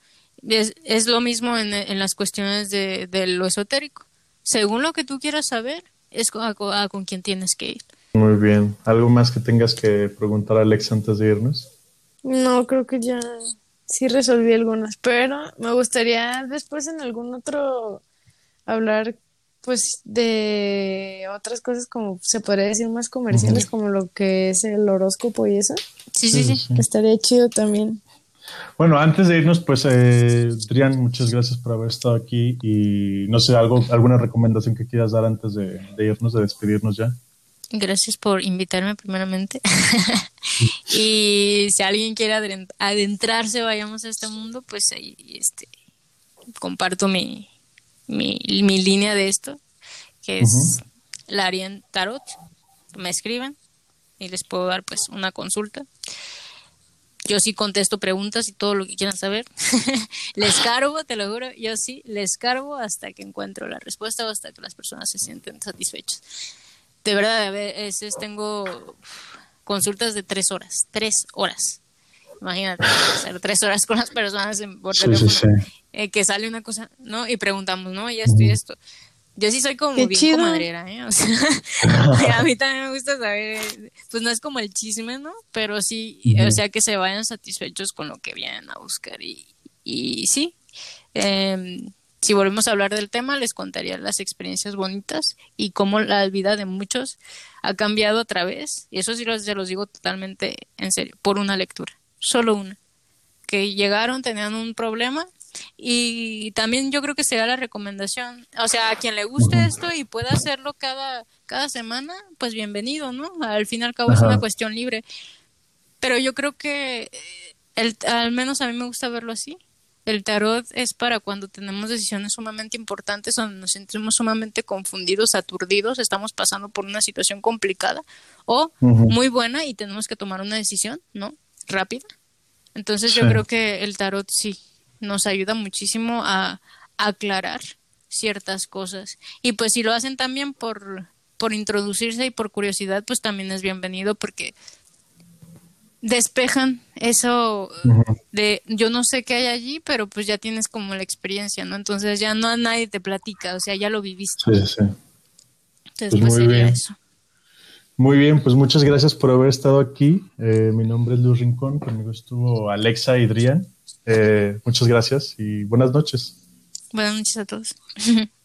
S2: Es, es lo mismo en, en las cuestiones de, de, lo esotérico. Según lo que tú quieras saber, es con, a, con quien tienes que ir.
S1: Muy bien. ¿Algo más que tengas que preguntar a Alex antes de irnos?
S3: No, creo que ya sí resolví algunas, pero me gustaría después en algún otro hablar pues de otras cosas como se podría decir más comerciales como lo que es el horóscopo y eso.
S2: Sí, sí, sí.
S3: Estaría chido también.
S1: Bueno, antes de irnos, pues, eh, Drian, muchas gracias por haber estado aquí y no sé, algo, alguna recomendación que quieras dar antes de, irnos, de despedirnos ya.
S2: Gracias por invitarme primeramente. [LAUGHS] y si alguien quiere adentrarse, vayamos a este mundo, pues ahí este, comparto mi, mi, mi línea de esto, que es la Arien Tarot. Me escriben y les puedo dar pues una consulta. Yo sí contesto preguntas y todo lo que quieran saber. [LAUGHS] les cargo, te lo juro, yo sí les cargo hasta que encuentro la respuesta o hasta que las personas se sienten satisfechas. De verdad, a veces tengo consultas de tres horas, tres horas. Imagínate, [LAUGHS] hacer tres horas con las personas por teléfono, eh, que sale una cosa, ¿no? Y preguntamos, ¿no? Y esto y esto. Yo sí soy como bien comadrera, ¿eh? O sea, [LAUGHS] a mí también me gusta saber, pues no es como el chisme, ¿no? Pero sí, o sea, que se vayan satisfechos con lo que vienen a buscar. Y, y sí, eh, si volvemos a hablar del tema, les contaría las experiencias bonitas y cómo la vida de muchos ha cambiado a través, y eso sí se los digo totalmente en serio, por una lectura, solo una. Que llegaron, tenían un problema y también yo creo que será la recomendación, o sea, a quien le guste esto y pueda hacerlo cada, cada semana, pues bienvenido, ¿no? Al fin y al cabo es una cuestión libre. Pero yo creo que el, al menos a mí me gusta verlo así. El tarot es para cuando tenemos decisiones sumamente importantes, donde nos sentimos sumamente confundidos, aturdidos, estamos pasando por una situación complicada o muy buena y tenemos que tomar una decisión, ¿no? Rápida. Entonces yo creo que el tarot sí, nos ayuda muchísimo a, aclarar ciertas cosas. Y pues si lo hacen también por, por introducirse y por curiosidad, pues también es bienvenido porque despejan eso de yo no sé qué hay allí, pero pues ya tienes como la experiencia, ¿no? Entonces ya no a nadie te platica, o sea, ya lo viviste.
S1: Sí, sí. Entonces, pues, pues muy bien. eso. Muy bien, pues muchas gracias por haber estado aquí. Eh, mi nombre es Luz Rincón, conmigo estuvo Alexa y Drian. Eh, muchas gracias y buenas noches.
S2: Buenas noches a todos. [LAUGHS]